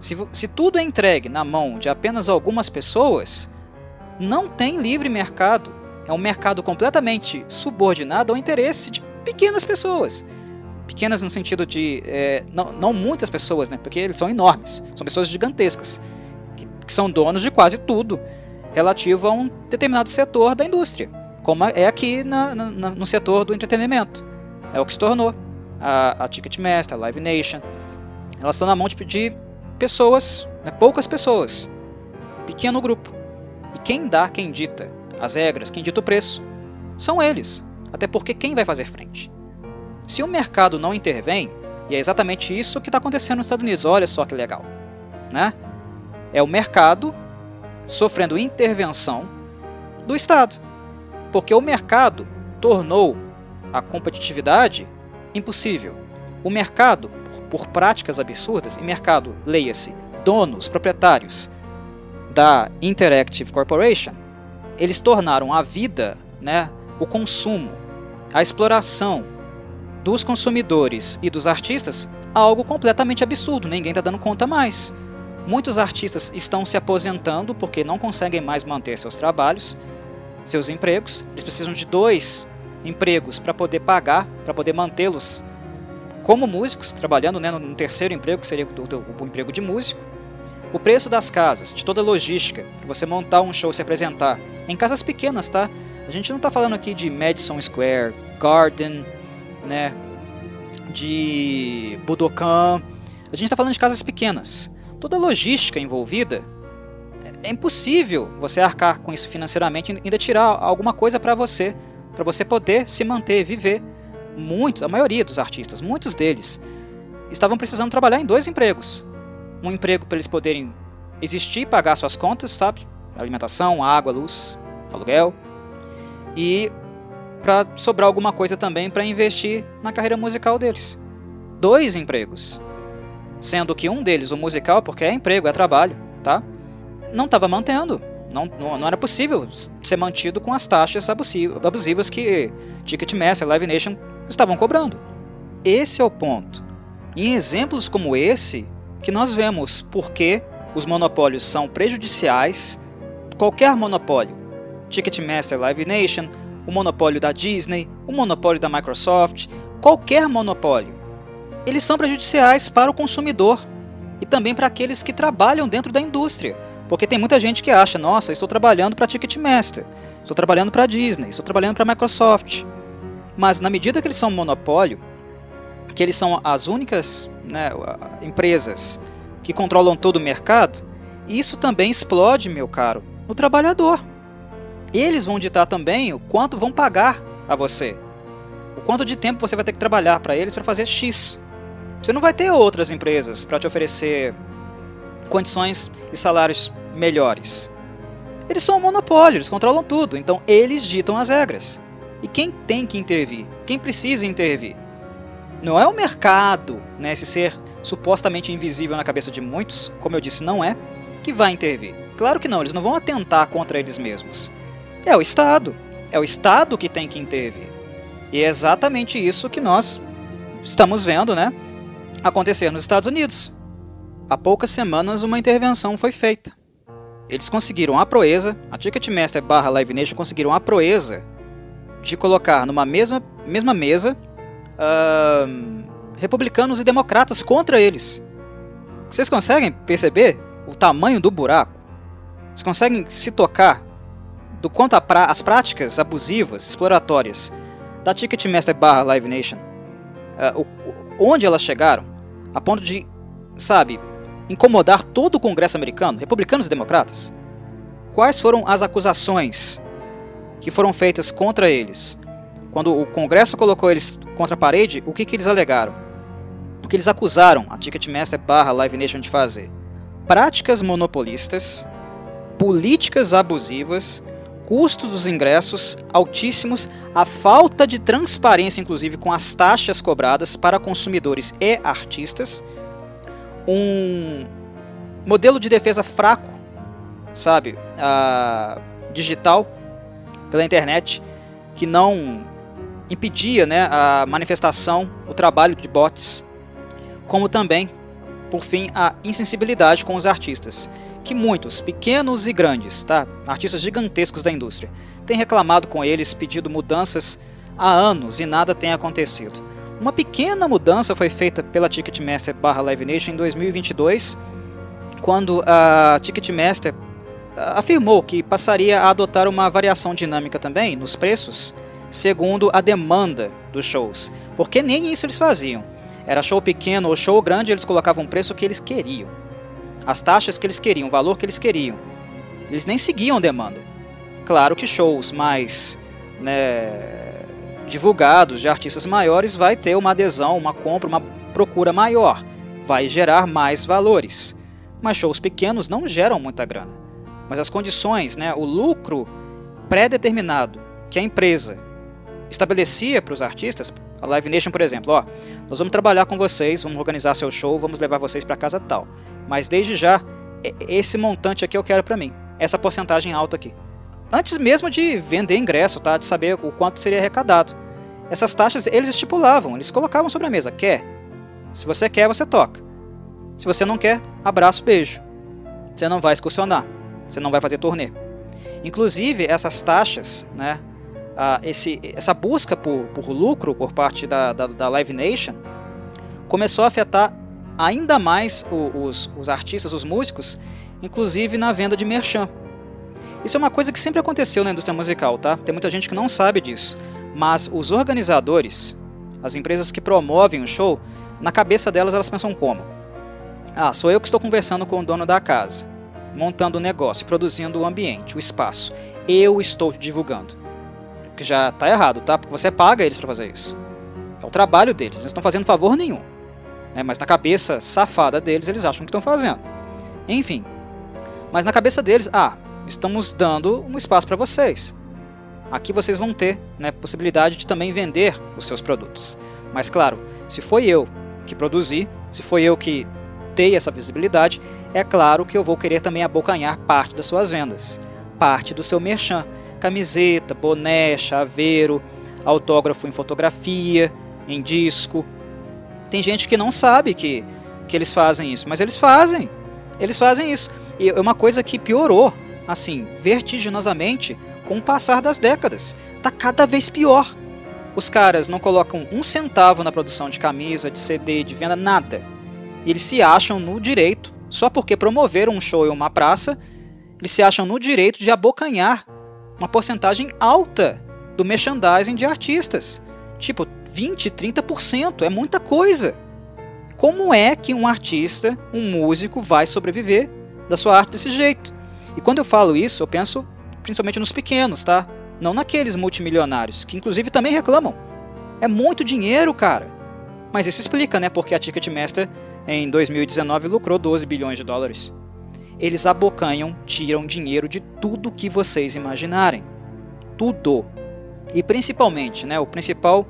Se, se tudo é entregue na mão de apenas algumas pessoas, não tem livre mercado. É um mercado completamente subordinado ao interesse de pequenas pessoas. Pequenas no sentido de. É, não, não muitas pessoas, né? Porque eles são enormes. São pessoas gigantescas. Que, que são donos de quase tudo relativo a um determinado setor da indústria. Como é aqui na, na, no setor do entretenimento. É o que se tornou. A, a Ticketmaster, a Live Nation. Elas estão na mão de, de pessoas, né, poucas pessoas. Pequeno grupo. E quem dá, quem dita as regras, quem dita o preço, são eles. Até porque quem vai fazer frente? Se o mercado não intervém, e é exatamente isso que está acontecendo nos Estados Unidos, olha só que legal. Né? É o mercado sofrendo intervenção do Estado. Porque o mercado tornou a competitividade impossível. O mercado, por práticas absurdas, e mercado, leia-se, donos, proprietários da Interactive Corporation, eles tornaram a vida, né, o consumo, a exploração dos consumidores e dos artistas algo completamente absurdo, ninguém está dando conta mais. Muitos artistas estão se aposentando porque não conseguem mais manter seus trabalhos, seus empregos. Eles precisam de dois empregos para poder pagar, para poder mantê-los como músicos, trabalhando né, no terceiro emprego, que seria o, o emprego de músico. O preço das casas, de toda a logística, para você montar um show, se apresentar, em casas pequenas, tá? A gente não está falando aqui de Madison Square, Garden, né, de Budokan. A gente está falando de casas pequenas. Toda a logística envolvida é impossível você arcar com isso financeiramente e ainda tirar alguma coisa para você, para você poder se manter, viver. Muitos, a maioria dos artistas, muitos deles, estavam precisando trabalhar em dois empregos. Um emprego para eles poderem existir, pagar suas contas, sabe? Alimentação, água, luz, aluguel e para sobrar alguma coisa também para investir na carreira musical deles. Dois empregos. Sendo que um deles, o musical, porque é emprego, é trabalho, tá? Não estava mantendo. Não, não, não, era possível ser mantido com as taxas abusivas que Ticketmaster Live Nation estavam cobrando. Esse é o ponto. Em exemplos como esse, que nós vemos porque os monopólios são prejudiciais, qualquer monopólio Ticketmaster Live Nation, o monopólio da Disney, o monopólio da Microsoft, qualquer monopólio. Eles são prejudiciais para o consumidor e também para aqueles que trabalham dentro da indústria. Porque tem muita gente que acha, nossa, estou trabalhando para Ticketmaster, estou trabalhando para Disney, estou trabalhando para Microsoft. Mas na medida que eles são um monopólio, que eles são as únicas né, empresas que controlam todo o mercado, isso também explode, meu caro, no trabalhador eles vão ditar também o quanto vão pagar a você. O quanto de tempo você vai ter que trabalhar para eles para fazer X. Você não vai ter outras empresas para te oferecer condições e salários melhores. Eles são um monopólio, eles controlam tudo, então eles ditam as regras. E quem tem que intervir? Quem precisa intervir? Não é o mercado, né, esse ser supostamente invisível na cabeça de muitos, como eu disse, não é, que vai intervir? Claro que não, eles não vão atentar contra eles mesmos. É o Estado. É o Estado que tem que intervir. E é exatamente isso que nós estamos vendo né, acontecer nos Estados Unidos. Há poucas semanas uma intervenção foi feita. Eles conseguiram a proeza, a Ticketmaster barra Live Nation conseguiram a proeza de colocar numa mesma, mesma mesa uh, republicanos e democratas contra eles. Vocês conseguem perceber o tamanho do buraco? Vocês conseguem se tocar do quanto as práticas abusivas, exploratórias da Ticketmaster barra Live Nation, uh, o, onde elas chegaram, a ponto de, sabe, incomodar todo o Congresso americano, republicanos e democratas? Quais foram as acusações que foram feitas contra eles? Quando o Congresso colocou eles contra a parede, o que, que eles alegaram? O que eles acusaram a Ticketmaster barra Live Nation de fazer? Práticas monopolistas, políticas abusivas, custos dos ingressos altíssimos, a falta de transparência, inclusive com as taxas cobradas para consumidores e artistas, um modelo de defesa fraco, sabe, digital pela internet, que não impedia né, a manifestação, o trabalho de bots, como também, por fim, a insensibilidade com os artistas, que muitos, pequenos e grandes, tá, artistas gigantescos da indústria, têm reclamado com eles, pedido mudanças há anos e nada tem acontecido. Uma pequena mudança foi feita pela Ticketmaster barra Live Nation em 2022, quando a Ticketmaster ah, afirmou que passaria a adotar uma variação dinâmica também nos preços, segundo a demanda dos shows, porque nem isso eles faziam. Era show pequeno ou show grande, eles colocavam o preço que eles queriam, as taxas que eles queriam, o valor que eles queriam. Eles nem seguiam demanda. Claro que shows mais né, divulgados de artistas maiores vai ter uma adesão, uma compra, uma procura maior, vai gerar mais valores. Mas shows pequenos não geram muita grana. Mas as condições, né, o lucro pré-determinado que a empresa estabelecia para os artistas, a Live Nation, por exemplo, ó, nós vamos trabalhar com vocês, vamos organizar seu show, vamos levar vocês para casa tal. Mas desde já, esse montante aqui eu quero para mim, essa porcentagem alta aqui antes mesmo de vender ingresso, tá? de saber o quanto seria arrecadado. Essas taxas eles estipulavam, eles colocavam sobre a mesa: quer? Se você quer, você toca. Se você não quer, abraço, beijo. Você não vai excursionar, você não vai fazer turnê. Inclusive, essas taxas, né, esse, essa busca por, por lucro por parte da, da, da, Live Nation começou a afetar ainda mais os, os artistas, os músicos, inclusive na venda de merchan. Isso é uma coisa que sempre aconteceu na indústria musical, tá? Tem muita gente que não sabe disso. Mas os organizadores, as empresas que promovem o show, na cabeça delas elas pensam como? Ah, sou eu que estou conversando com o dono da casa, montando o negócio, produzindo o ambiente, o espaço. Eu estou divulgando. Que já está errado, tá? Porque você paga eles para fazer isso. É o trabalho deles, eles não estão fazendo favor nenhum. Né? Mas na cabeça safada deles, eles acham que estão fazendo. Enfim. Mas na cabeça deles, ah, estamos dando um espaço para vocês. Aqui vocês vão ter né, possibilidade de também vender os seus produtos. Mas claro, se foi eu que produzi, se foi eu que dei essa visibilidade, é claro que eu vou querer também abocanhar parte das suas vendas, parte do seu merchan, camiseta, boné, chaveiro, autógrafo em fotografia, em disco. Tem gente que não sabe que, que eles fazem isso, mas eles fazem. Eles fazem isso. E é uma coisa que piorou assim, vertiginosamente com o passar das décadas. Tá cada vez pior. Os caras não colocam um centavo na produção de camisa, de CD, de venda, nada. Eles se acham no direito, só porque promoveram um show em uma praça, eles se acham no direito de abocanhar uma porcentagem alta do merchandising de artistas. Tipo, 20, 30%, é muita coisa. Como é que um artista, um músico, vai sobreviver da sua arte desse jeito? E quando eu falo isso, eu penso principalmente nos pequenos, tá? Não naqueles multimilionários, que inclusive também reclamam. É muito dinheiro, cara. Mas isso explica, né, porque a Ticketmaster em 2019 lucrou 12 bilhões de dólares. Eles abocanham, tiram dinheiro de tudo que vocês imaginarem. Tudo. E principalmente, né, o principal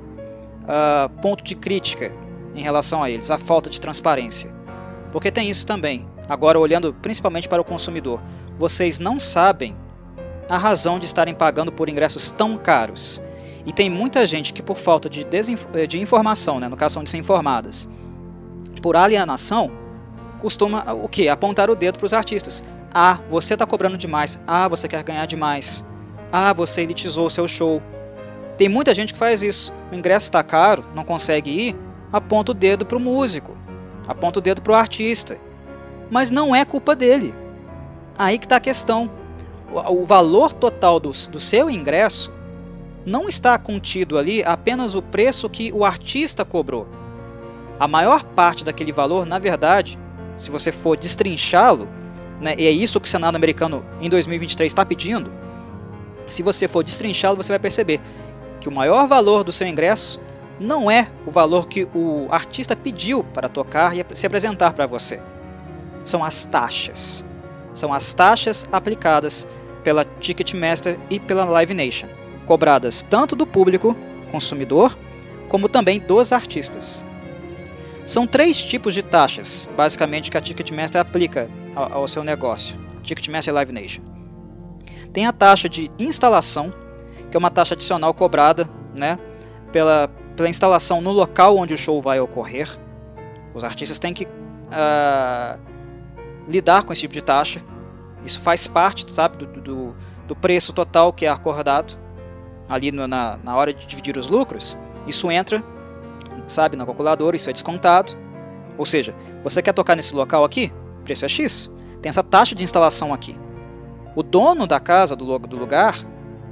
uh, ponto de crítica em relação a eles, a falta de transparência. Porque tem isso também. Agora, olhando principalmente para o consumidor, vocês não sabem a razão de estarem pagando por ingressos tão caros. E tem muita gente que, por falta de, eh, de informação, né, no caso são desinformadas, por alienação, costuma o que? Apontar o dedo para os artistas. Ah, você está cobrando demais. Ah, você quer ganhar demais. Ah, você elitizou o seu show. Tem muita gente que faz isso. O ingresso está caro, não consegue ir, aponta o dedo para o músico, aponta o dedo para o artista. Mas não é culpa dele. Aí que está a questão. O, valor total do, do seu ingresso não está contido ali apenas o preço que o artista cobrou. A maior parte daquele valor, na verdade, se você for destrinchá-lo, né, e é isso que o Senado americano em 2023 está pedindo, se você for destrinchá-lo, você vai perceber que o maior valor do seu ingresso não é o valor que o artista pediu para tocar e se apresentar para você. São as taxas. São as taxas aplicadas pela Ticketmaster e pela Live Nation cobradas tanto do público, consumidor, como também dos artistas. São três tipos de taxas, basicamente, que a Ticketmaster aplica ao, ao seu negócio, Ticketmaster Live Nation. Tem a taxa de instalação, que é uma taxa adicional cobrada né, pela, pela instalação no local onde o show vai ocorrer. Os artistas têm que uh, lidar com esse tipo de taxa. Isso faz parte, sabe, do, do, do preço total que é acordado ali no, na, na hora de dividir os lucros, isso entra, sabe, na calculadora, isso é descontado. Ou seja, você quer tocar nesse local aqui? Preço é X. Tem essa taxa de instalação aqui. O dono da casa, do, lugar,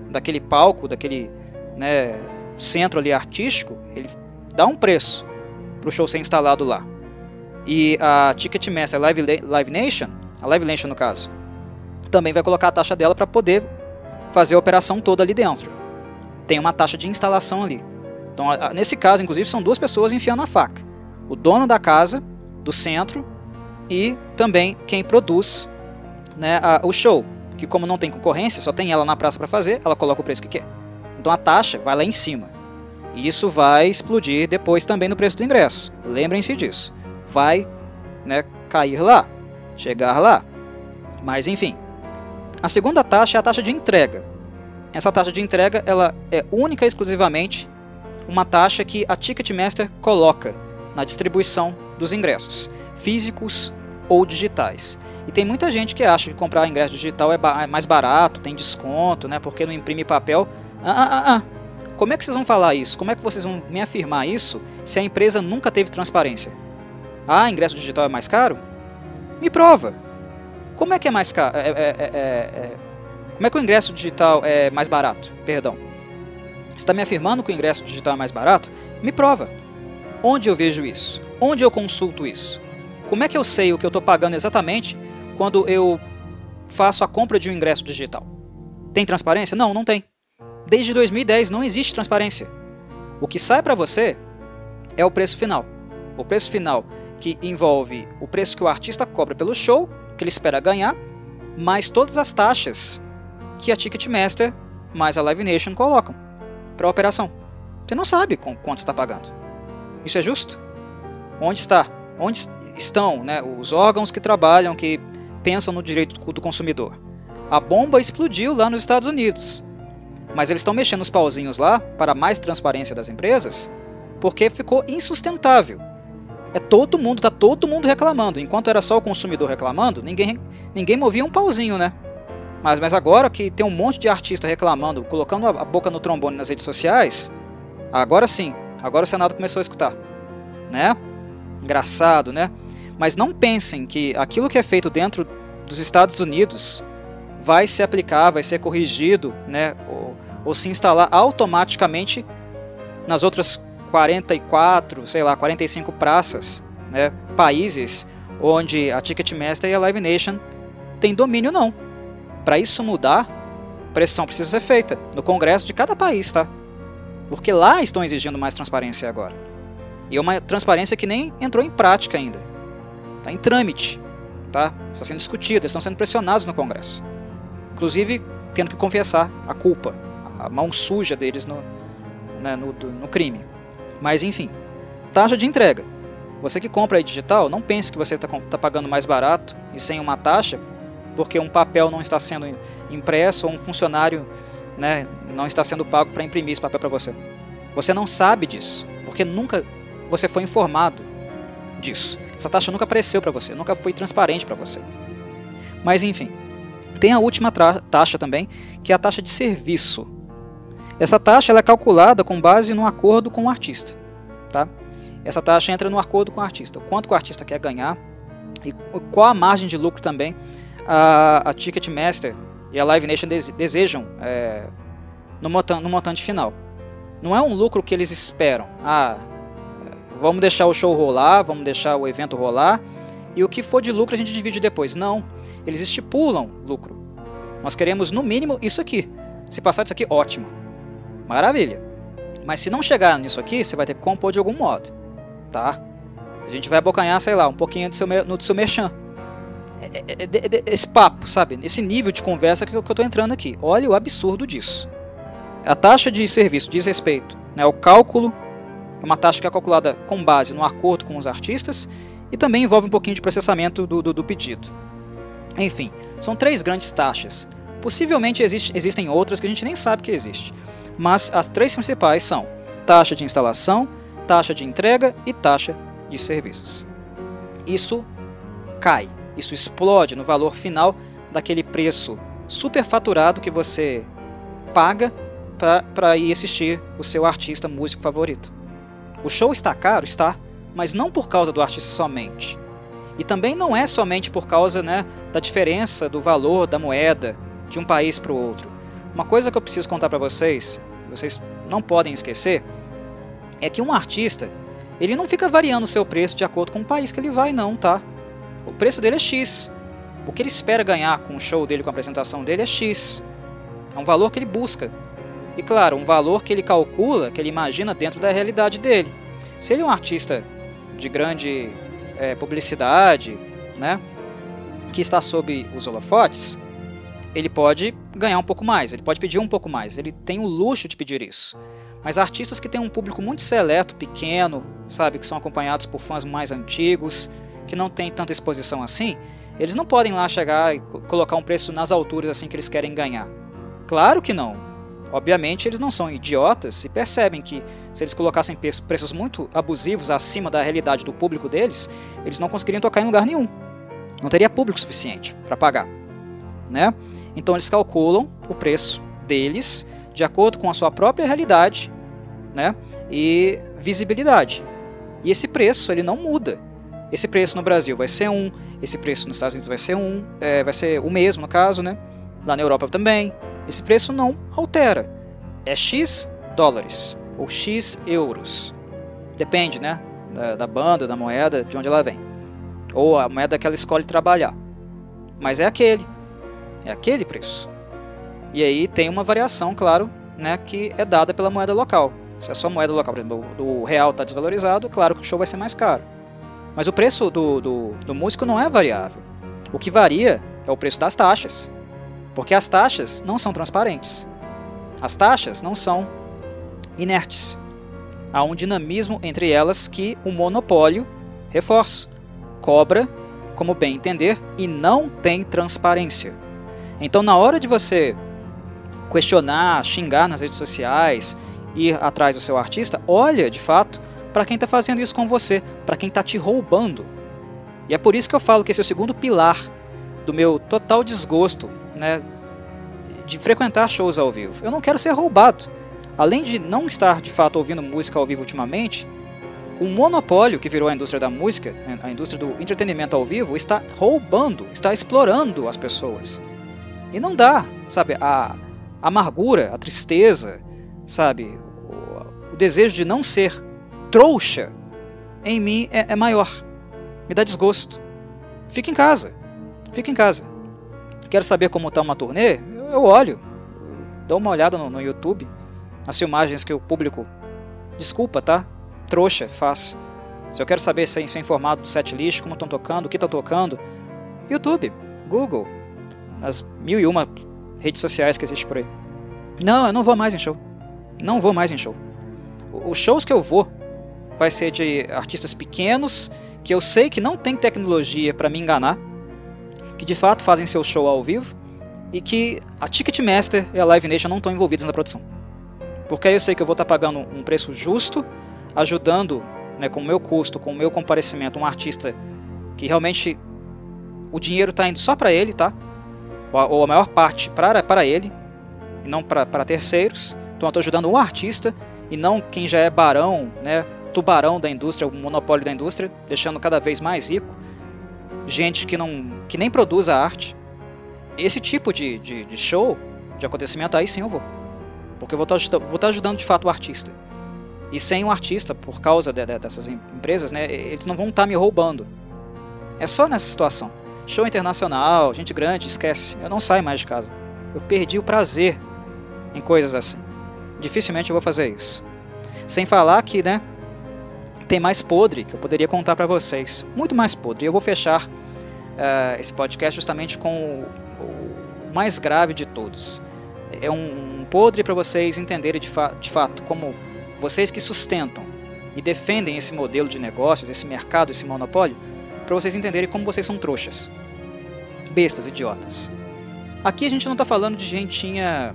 daquele palco, daquele né, centro ali artístico, ele dá um preço para o show ser instalado lá. E a Ticketmaster, Live, Live Nation, a Live Nation no caso, também vai colocar a taxa dela para poder fazer a operação toda ali dentro tem uma taxa de instalação ali. Então, nesse caso, inclusive, são duas pessoas enfiando a faca: o dono da casa, do centro, e também quem produz né, a, o show. Que, como não tem concorrência, só tem ela na praça para fazer, ela coloca o preço que quer. Então, a taxa vai lá em cima. E isso vai explodir depois também no preço do ingresso. Lembrem-se disso. Vai né, cair lá, chegar lá. Mas, enfim. A segunda taxa é a taxa de entrega. Essa taxa de entrega ela é única e exclusivamente uma taxa que a Ticketmaster coloca na distribuição dos ingressos, físicos ou digitais. E tem muita gente que acha que comprar ingresso digital é, é mais barato, tem desconto, né, porque não imprime papel. Ah, ah, ah, ah. Como é que vocês vão falar isso? Como é que vocês vão me afirmar isso se a empresa nunca teve transparência? Ah, ingresso digital é mais caro? Me prova. Como é que é mais caro? É, é, é, é como é que o ingresso digital é mais barato? Perdão. Está me afirmando que o ingresso digital é mais barato? Me prova. Onde eu vejo isso? Onde eu consulto isso? Como é que eu sei o que eu estou pagando exatamente quando eu faço a compra de um ingresso digital? Tem transparência? Não, não tem. Desde 2010 não existe transparência. O que sai para você é o preço final. O preço final que envolve o preço que o artista cobra pelo show, que ele espera ganhar, mais todas as taxas que a Ticketmaster mais a Live Nation colocam para a operação. Você não sabe quanto está pagando. Isso é justo? Onde está? Onde estão né, os órgãos que trabalham, que pensam no direito do consumidor? A bomba explodiu lá nos Estados Unidos. Mas eles estão mexendo os pauzinhos lá para mais transparência das empresas porque ficou insustentável. É todo mundo, tá todo mundo reclamando. Enquanto era só o consumidor reclamando, ninguém, ninguém movia um pauzinho, né? Mas, mas agora que tem um monte de artista reclamando, colocando a boca no trombone nas redes sociais, agora sim, agora o Senado começou a escutar. Né? Engraçado, né? Mas não pensem que aquilo que é feito dentro dos Estados Unidos vai se aplicar, vai ser corrigido, né? Ou, ou se instalar automaticamente nas outras 44, sei lá, 45 praças, né? Países onde a Ticketmaster e a Live Nation têm domínio, não. Para isso mudar, pressão precisa ser feita no Congresso de cada país, tá? Porque lá estão exigindo mais transparência agora. E é uma transparência que nem entrou em prática ainda. Está em trâmite, tá? Está sendo discutida, estão sendo pressionados no Congresso. Inclusive, tendo que confessar a culpa, a mão suja deles no, né, no, no crime. Mas enfim, taxa de entrega. Você que compra aí digital, não pense que você está tá pagando mais barato e sem uma taxa, porque um papel não está sendo impresso ou um funcionário né, não está sendo pago para imprimir esse papel para você. Você não sabe disso, porque nunca você foi informado disso. Essa taxa nunca apareceu para você, nunca foi transparente para você. Mas enfim, tem a última taxa também, que é a taxa de serviço. Essa taxa é calculada com base no acordo com o artista. Tá? Essa taxa entra no acordo com o artista. Quanto o artista quer ganhar e qual a margem de lucro também a, a Ticketmaster e a Live Nation desejam é, no, montante, no montante final. Não é um lucro que eles esperam. Ah, vamos deixar o show rolar, vamos deixar o evento rolar e o que for de lucro a gente divide depois. Não, eles estipulam lucro. Nós queremos no mínimo isso aqui. Se passar disso aqui, ótimo. Maravilha. Mas se não chegar nisso aqui, você vai ter que compor de algum modo tá? A gente vai abocanhar, sei lá, um pouquinho do seu, no do seu merchan. É, é, é, esse papo, sabe? Esse nível de conversa que eu estou entrando aqui. Olha o absurdo disso. A taxa de serviço diz respeito né, ao cálculo, é uma taxa que é calculada com base no acordo com os artistas e também envolve um pouquinho de processamento do, do, do pedido. Enfim, são três grandes taxas. Possivelmente existe, existem outras que a gente nem sabe que existe, mas as três principais são taxa de instalação, taxa de entrega e taxa de serviços. Isso cai, isso explode no valor final daquele preço superfaturado que você paga para ir assistir o seu artista músico favorito. O show está caro? Está, mas não por causa do artista somente. E também não é somente por causa né, da diferença do valor da moeda de um país para o outro. Uma coisa que eu preciso contar para vocês, vocês não podem esquecer, é que um artista, ele não fica variando o seu preço de acordo com o país que ele vai, não, tá? O preço dele é X. O que ele espera ganhar com o show dele, com a apresentação dele, é X. É um valor que ele busca. E claro, um valor que ele calcula, que ele imagina dentro da realidade dele. Se ele é um artista de grande é, publicidade, né, que está sob os holofotes, ele pode ganhar um pouco mais, ele pode pedir um pouco mais, ele tem o luxo de pedir isso. Mas artistas que têm um público muito seleto, pequeno, sabe, que são acompanhados por fãs mais antigos, que não têm tanta exposição assim, eles não podem lá chegar e colocar um preço nas alturas assim que eles querem ganhar. Claro que não. Obviamente eles não são idiotas e percebem que se eles colocassem preços muito abusivos acima da realidade do público deles, eles não conseguiriam tocar em lugar nenhum. Não teria público suficiente para pagar, né? Então eles calculam o preço deles de acordo com a sua própria realidade né, e visibilidade. E esse preço ele não muda. Esse preço no Brasil vai ser um, esse preço nos Estados Unidos vai ser um, é, vai ser o mesmo no caso, né? Lá na Europa também. Esse preço não altera. É X dólares ou X euros. Depende, né? Da, da banda, da moeda, de onde ela vem. Ou a moeda que ela escolhe trabalhar. Mas é aquele. É aquele preço. E aí tem uma variação, claro, né, que é dada pela moeda local. Se a sua moeda local, por exemplo, do real está desvalorizado, claro que o show vai ser mais caro. Mas o preço do, do, do músico não é variável. O que varia é o preço das taxas. Porque as taxas não são transparentes. As taxas não são inertes. Há um dinamismo entre elas que o monopólio, reforça, cobra como bem entender e não tem transparência. Então, na hora de você questionar, xingar nas redes sociais, ir atrás do seu artista, olha de fato para quem está fazendo isso com você, para quem está te roubando. E é por isso que eu falo que esse é o segundo pilar do meu total desgosto né, de frequentar shows ao vivo. Eu não quero ser roubado. Além de não estar de fato ouvindo música ao vivo ultimamente, o monopólio que virou a indústria da música, a indústria do entretenimento ao vivo, está roubando, está explorando as pessoas. E não dá, sabe? A, amargura, a tristeza, sabe? O, desejo de não ser trouxa em mim é, é maior. Me dá desgosto. Fica em casa. Fica em casa. Quero saber como está uma turnê? Eu, eu olho. Dou uma olhada no, no YouTube. Nas filmagens que o público. Desculpa, tá? Trouxa, faz. Se eu quero saber se é informado do set list, como estão tocando, o que está tocando, YouTube, Google, as mil e uma redes sociais que existem por aí. Não, eu não vou mais em show. Não vou mais em show. Os shows que eu vou vai ser de artistas pequenos, que eu sei que não tem tecnologia para me enganar, que de fato fazem seu show ao vivo, e que a Ticketmaster e a Live Nation não estão envolvidas na produção. Porque aí eu sei que eu vou estar tá pagando um preço justo, ajudando né, com o meu custo, com o meu comparecimento, um artista que realmente o dinheiro está indo só para ele, tá? Ou a maior parte para, para ele, e não para terceiros. Então eu estou ajudando o artista e não quem já é barão, né, tubarão da indústria, o monopólio da indústria, deixando cada vez mais rico. Gente que, não, que nem produz a arte. Esse tipo de, de, de show, de acontecimento, aí sim eu vou. Porque eu vou estar tá, tá ajudando de fato o artista. E sem o artista, por causa de, de, dessas empresas, né, eles não vão estar tá me roubando. É só nessa situação. Show internacional, gente grande, esquece. Eu não saio mais de casa. Eu perdi o prazer em coisas assim. Dificilmente eu vou fazer isso. Sem falar que, né, tem mais podre que eu poderia contar para vocês. Muito mais podre. Eu vou fechar uh, esse podcast justamente com o, o, mais grave de todos. É um, um podre para vocês entenderem de, fa de fato como vocês que sustentam e defendem esse modelo de negócios, esse mercado, esse monopólio, para vocês entenderem como vocês são trouxas. Bestas, idiotas. Aqui a gente não está falando de gentinha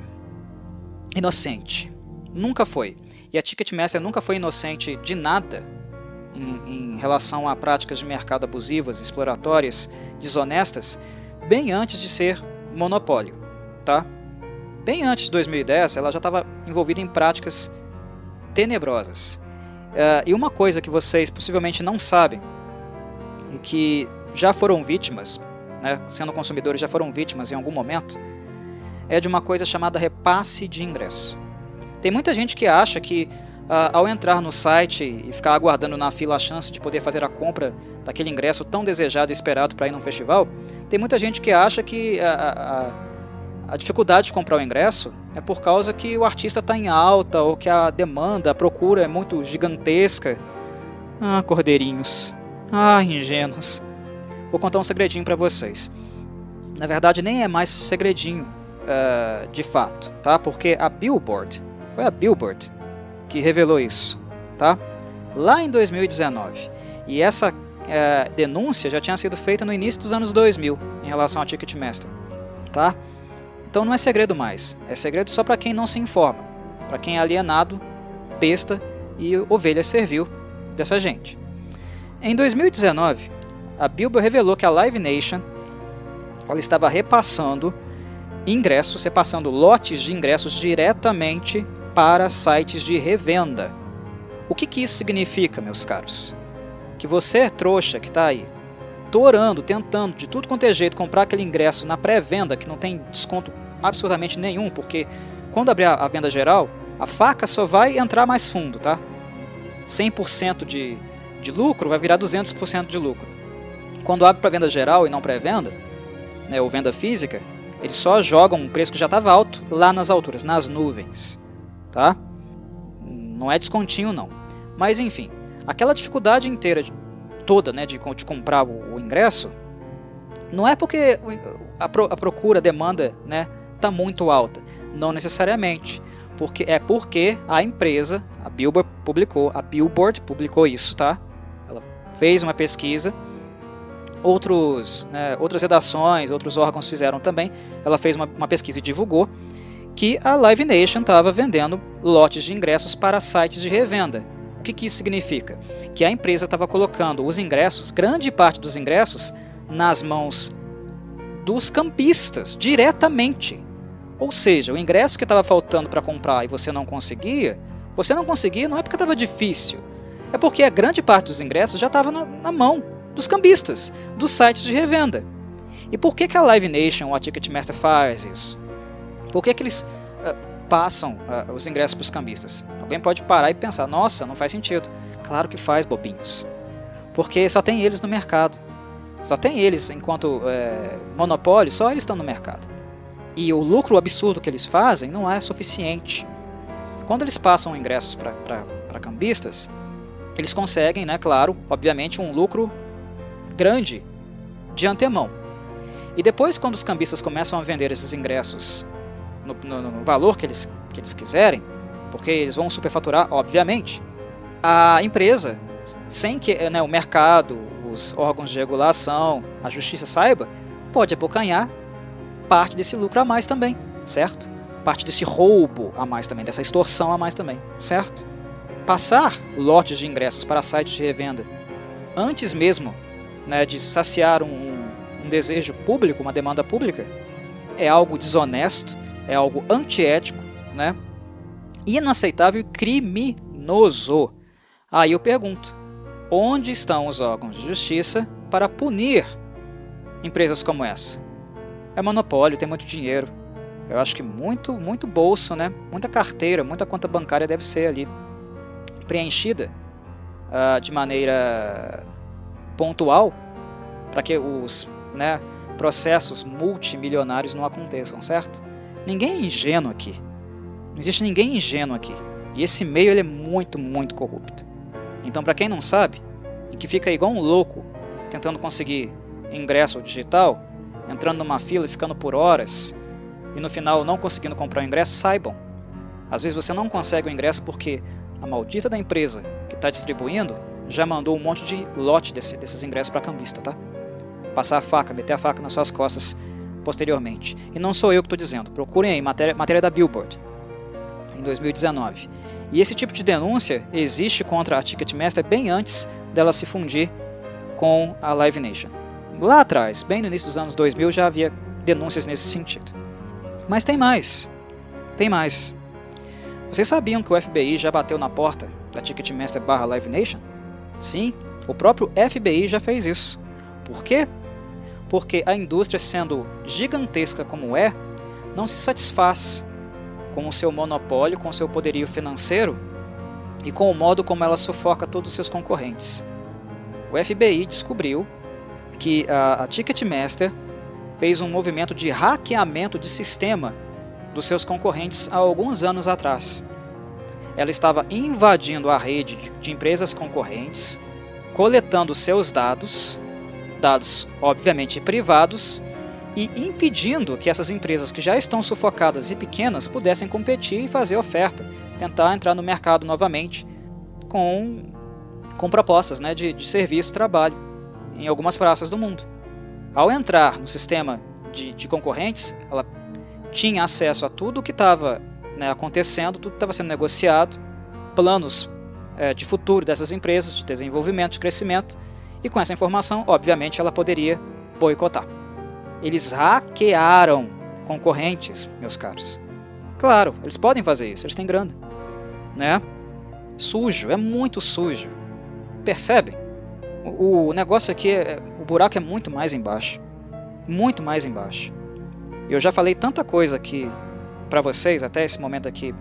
inocente. Nunca foi. E a Ticketmaster nunca foi inocente de nada em, em relação a práticas de mercado abusivas, exploratórias, desonestas, bem antes de ser monopólio, tá? Bem antes de 2010, ela já estava envolvida em práticas tenebrosas. Uh, e uma coisa que vocês possivelmente não sabem e que já foram vítimas, né, sendo consumidores já foram vítimas em algum momento, é de uma coisa chamada repasse de ingresso. Tem muita gente que acha que ao entrar no site e ficar aguardando na fila a chance de poder fazer a compra daquele ingresso tão desejado e esperado para ir num festival, tem muita gente que acha que a, a, a dificuldade de comprar o ingresso é por causa que o artista está em alta ou que a demanda, a procura é muito gigantesca. Ah, cordeirinhos. Ah, ingênuos. Vou contar um segredinho para vocês. Na verdade, nem é mais segredinho uh, de fato, tá? Porque a Billboard, foi a Billboard que revelou isso, tá? Lá em 2019. E essa é, denúncia já tinha sido feita no início dos anos 2000 em relação ao Ticketmaster, tá? Então não é segredo mais. É segredo só para quem não se informa, para quem é alienado, besta e ovelha servil dessa gente. Em 2019, a Billboard revelou que a Live Nation ela estava repassando ingressos, repassando lotes de ingressos diretamente para sites de revenda. O que, que isso significa, meus caros? Que você é trouxa que está aí, torando, tentando de tudo quanto é jeito comprar aquele ingresso na pré-venda que não tem desconto absolutamente nenhum, porque quando abrir a venda geral, a faca só vai entrar mais fundo, tá? 100% de, de lucro vai virar 200% de lucro. Quando abre para venda geral e não pré-venda, né, ou venda física, eles só jogam um preço que já estava alto lá nas alturas, nas nuvens tá? Não é descontinho não. Mas enfim, aquela dificuldade inteira toda, né, de, de comprar o, o, ingresso, não é porque a, pro, a procura, a demanda, né, tá muito alta, não necessariamente, porque é porque a empresa, a Billboard publicou, a Billboard publicou isso, tá? Ela fez uma pesquisa outros, né, outras redações, outros órgãos fizeram também. Ela fez uma, uma pesquisa e divulgou que a Live Nation estava vendendo lotes de ingressos para sites de revenda. O que, que isso significa? Que a empresa estava colocando os ingressos, grande parte dos ingressos, nas mãos dos campistas, diretamente. Ou seja, o ingresso que estava faltando para comprar e você não conseguia, você não conseguia não é porque estava difícil, é porque a grande parte dos ingressos já estava na, na, mão dos cambistas, dos sites de revenda. E por que, que a Live Nation ou a Ticketmaster faz isso? Por que, que eles uh, passam uh, os ingressos para os cambistas? Alguém pode parar e pensar: nossa, não faz sentido. Claro que faz, bobinhos. Porque só tem eles no mercado. Só tem eles enquanto é, monopólio, só eles estão no mercado. E o lucro absurdo que eles fazem não é suficiente. Quando eles passam ingressos para cambistas, eles conseguem, né, claro, obviamente, um lucro grande de antemão. E depois, quando os cambistas começam a vender esses ingressos no, no, no valor que eles, que eles quiserem, porque eles vão superfaturar, obviamente, a empresa, sem que né, o mercado, os órgãos de regulação, a justiça saiba, pode abocanhar parte desse lucro a mais também, certo? Parte desse roubo a mais também, dessa extorsão a mais também, certo? Passar lotes de ingressos para sites de revenda antes mesmo né, de saciar um, um desejo público, uma demanda pública, é algo desonesto, é algo antiético, né? inaceitável e criminoso. Aí eu pergunto: onde estão os órgãos de justiça para punir empresas como essa? É monopólio, tem muito dinheiro. Eu acho que muito, muito bolso, né? Muita carteira, muita conta bancária deve ser ali preenchida uh, de maneira pontual para que os né, processos multimilionários não aconteçam, certo? Ninguém é ingênuo aqui. Não existe ninguém ingênuo aqui. E esse meio ele é muito, muito corrupto. Então, para quem não sabe, e que fica igual um louco tentando conseguir ingresso digital, entrando numa fila e ficando por horas, e no final não conseguindo comprar o ingresso, saibam. Às vezes você não consegue o ingresso porque a maldita da empresa que está distribuindo já mandou um monte de lote desse, desses ingressos para cambista, tá? Passar a faca, meter a faca nas suas costas posteriormente. E não sou eu que estou dizendo, procurem aí, matéria, matéria da Billboard, em 2019. E esse tipo de denúncia existe contra a Ticketmaster bem antes dela se fundir com a Live Nation. Lá atrás, bem no início dos anos 2000, já havia denúncias nesse sentido. Mas tem mais. Tem mais. Vocês sabiam que o FBI já bateu na porta da Ticketmaster barra Live Nation? Sim, o próprio FBI já fez isso. Por quê? Porque a indústria, sendo gigantesca como é, não se satisfaz com o seu monopólio, com o seu poderio financeiro e com o modo como ela sufoca todos os seus concorrentes. O FBI descobriu que a, a Ticketmaster fez um movimento de hackeamento de sistema dos seus concorrentes há alguns anos atrás ela estava invadindo a rede de empresas concorrentes, coletando seus dados, dados obviamente privados, e impedindo que essas empresas que já estão sufocadas e pequenas pudessem competir e fazer oferta, tentar entrar no mercado novamente com, com propostas né, de, de serviço e trabalho em algumas praças do mundo. Ao entrar no sistema de, de concorrentes, ela tinha acesso a tudo o que estava né, acontecendo, tudo estava sendo negociado, planos é, de futuro dessas empresas, de desenvolvimento, de crescimento, e com essa informação, obviamente, ela poderia boicotar. Eles hackearam concorrentes, meus caros. Claro, eles podem fazer isso, eles têm grana. Né? Sujo, é muito sujo. Percebem? O, o negócio aqui, é, o buraco é muito mais embaixo. Muito mais embaixo. Eu já falei tanta coisa aqui para vocês até esse momento aqui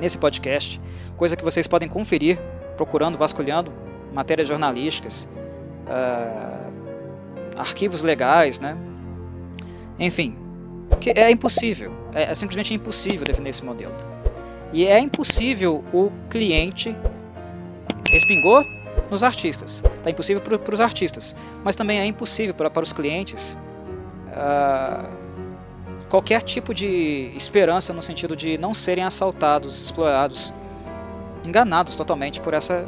nesse podcast, coisa que vocês podem conferir procurando, vasculhando matérias jornalísticas, uh, arquivos legais, né? Enfim, que é impossível, é, é simplesmente impossível defender esse modelo. E é impossível o cliente respingou nos artistas. Está impossível para os artistas, mas também é impossível para, para os clientes. Uh, qualquer tipo de esperança no sentido de não serem assaltados, explorados, enganados totalmente por, essa,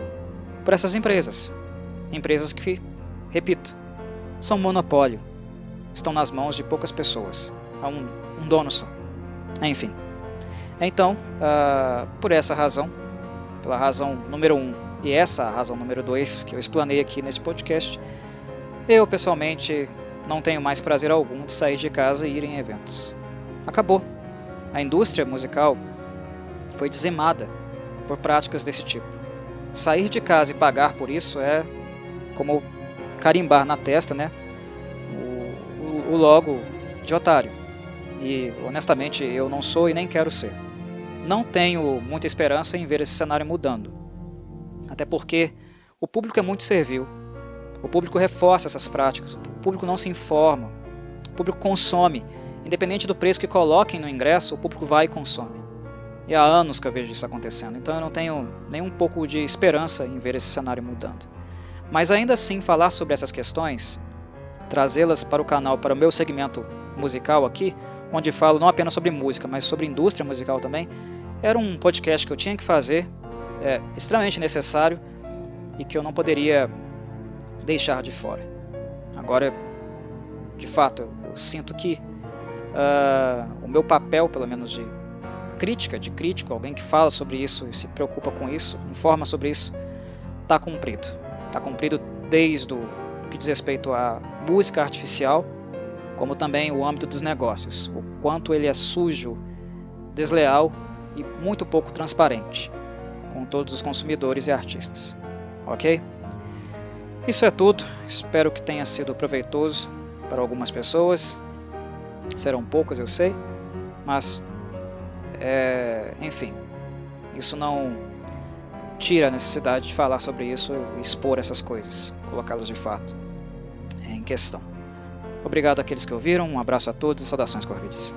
por essas empresas. Empresas que, repito, são monopólio, estão nas mãos de poucas pessoas, há um, um dono só. Enfim. Então, uh, por essa razão, pela razão número um e essa razão número dois que eu explanei aqui nesse podcast, eu pessoalmente não tenho mais prazer algum de sair de casa e ir em eventos. Acabou. A indústria musical foi dizimada por práticas desse tipo. Sair de casa e pagar por isso é como carimbar na testa, né? O, o, o logo de otário. E honestamente eu não sou e nem quero ser. Não tenho muita esperança em ver esse cenário mudando. Até porque o público é muito servil. O público reforça essas práticas, o público não se informa, o público consome. Independente do preço que coloquem no ingresso, o público vai e consome. E há anos que eu vejo isso acontecendo, então eu não tenho nem um pouco de esperança em ver esse cenário mudando. Mas ainda assim, falar sobre essas questões, trazê-las para o canal, para o meu segmento musical aqui, onde falo não apenas sobre música, mas sobre indústria musical também, era um podcast que eu tinha que fazer é extremamente necessário e que eu não poderia deixar de fora. Agora, de fato, eu, sinto que uh, o meu papel, pelo menos de crítica, de crítico, alguém que fala sobre isso e se preocupa com isso, informa sobre isso, está cumprido. Está cumprido desde o que diz respeito à música artificial, como também o âmbito dos negócios, o quanto ele é sujo, desleal e muito pouco transparente com todos os consumidores e artistas. Ok? Isso é tudo. Espero que tenha sido proveitoso para algumas pessoas. Serão poucas, eu sei, mas é, enfim, isso não tira a necessidade de falar sobre isso expor essas coisas, colocá-las de fato em questão. Obrigado àqueles que ouviram, um abraço a todos e saudações corvides.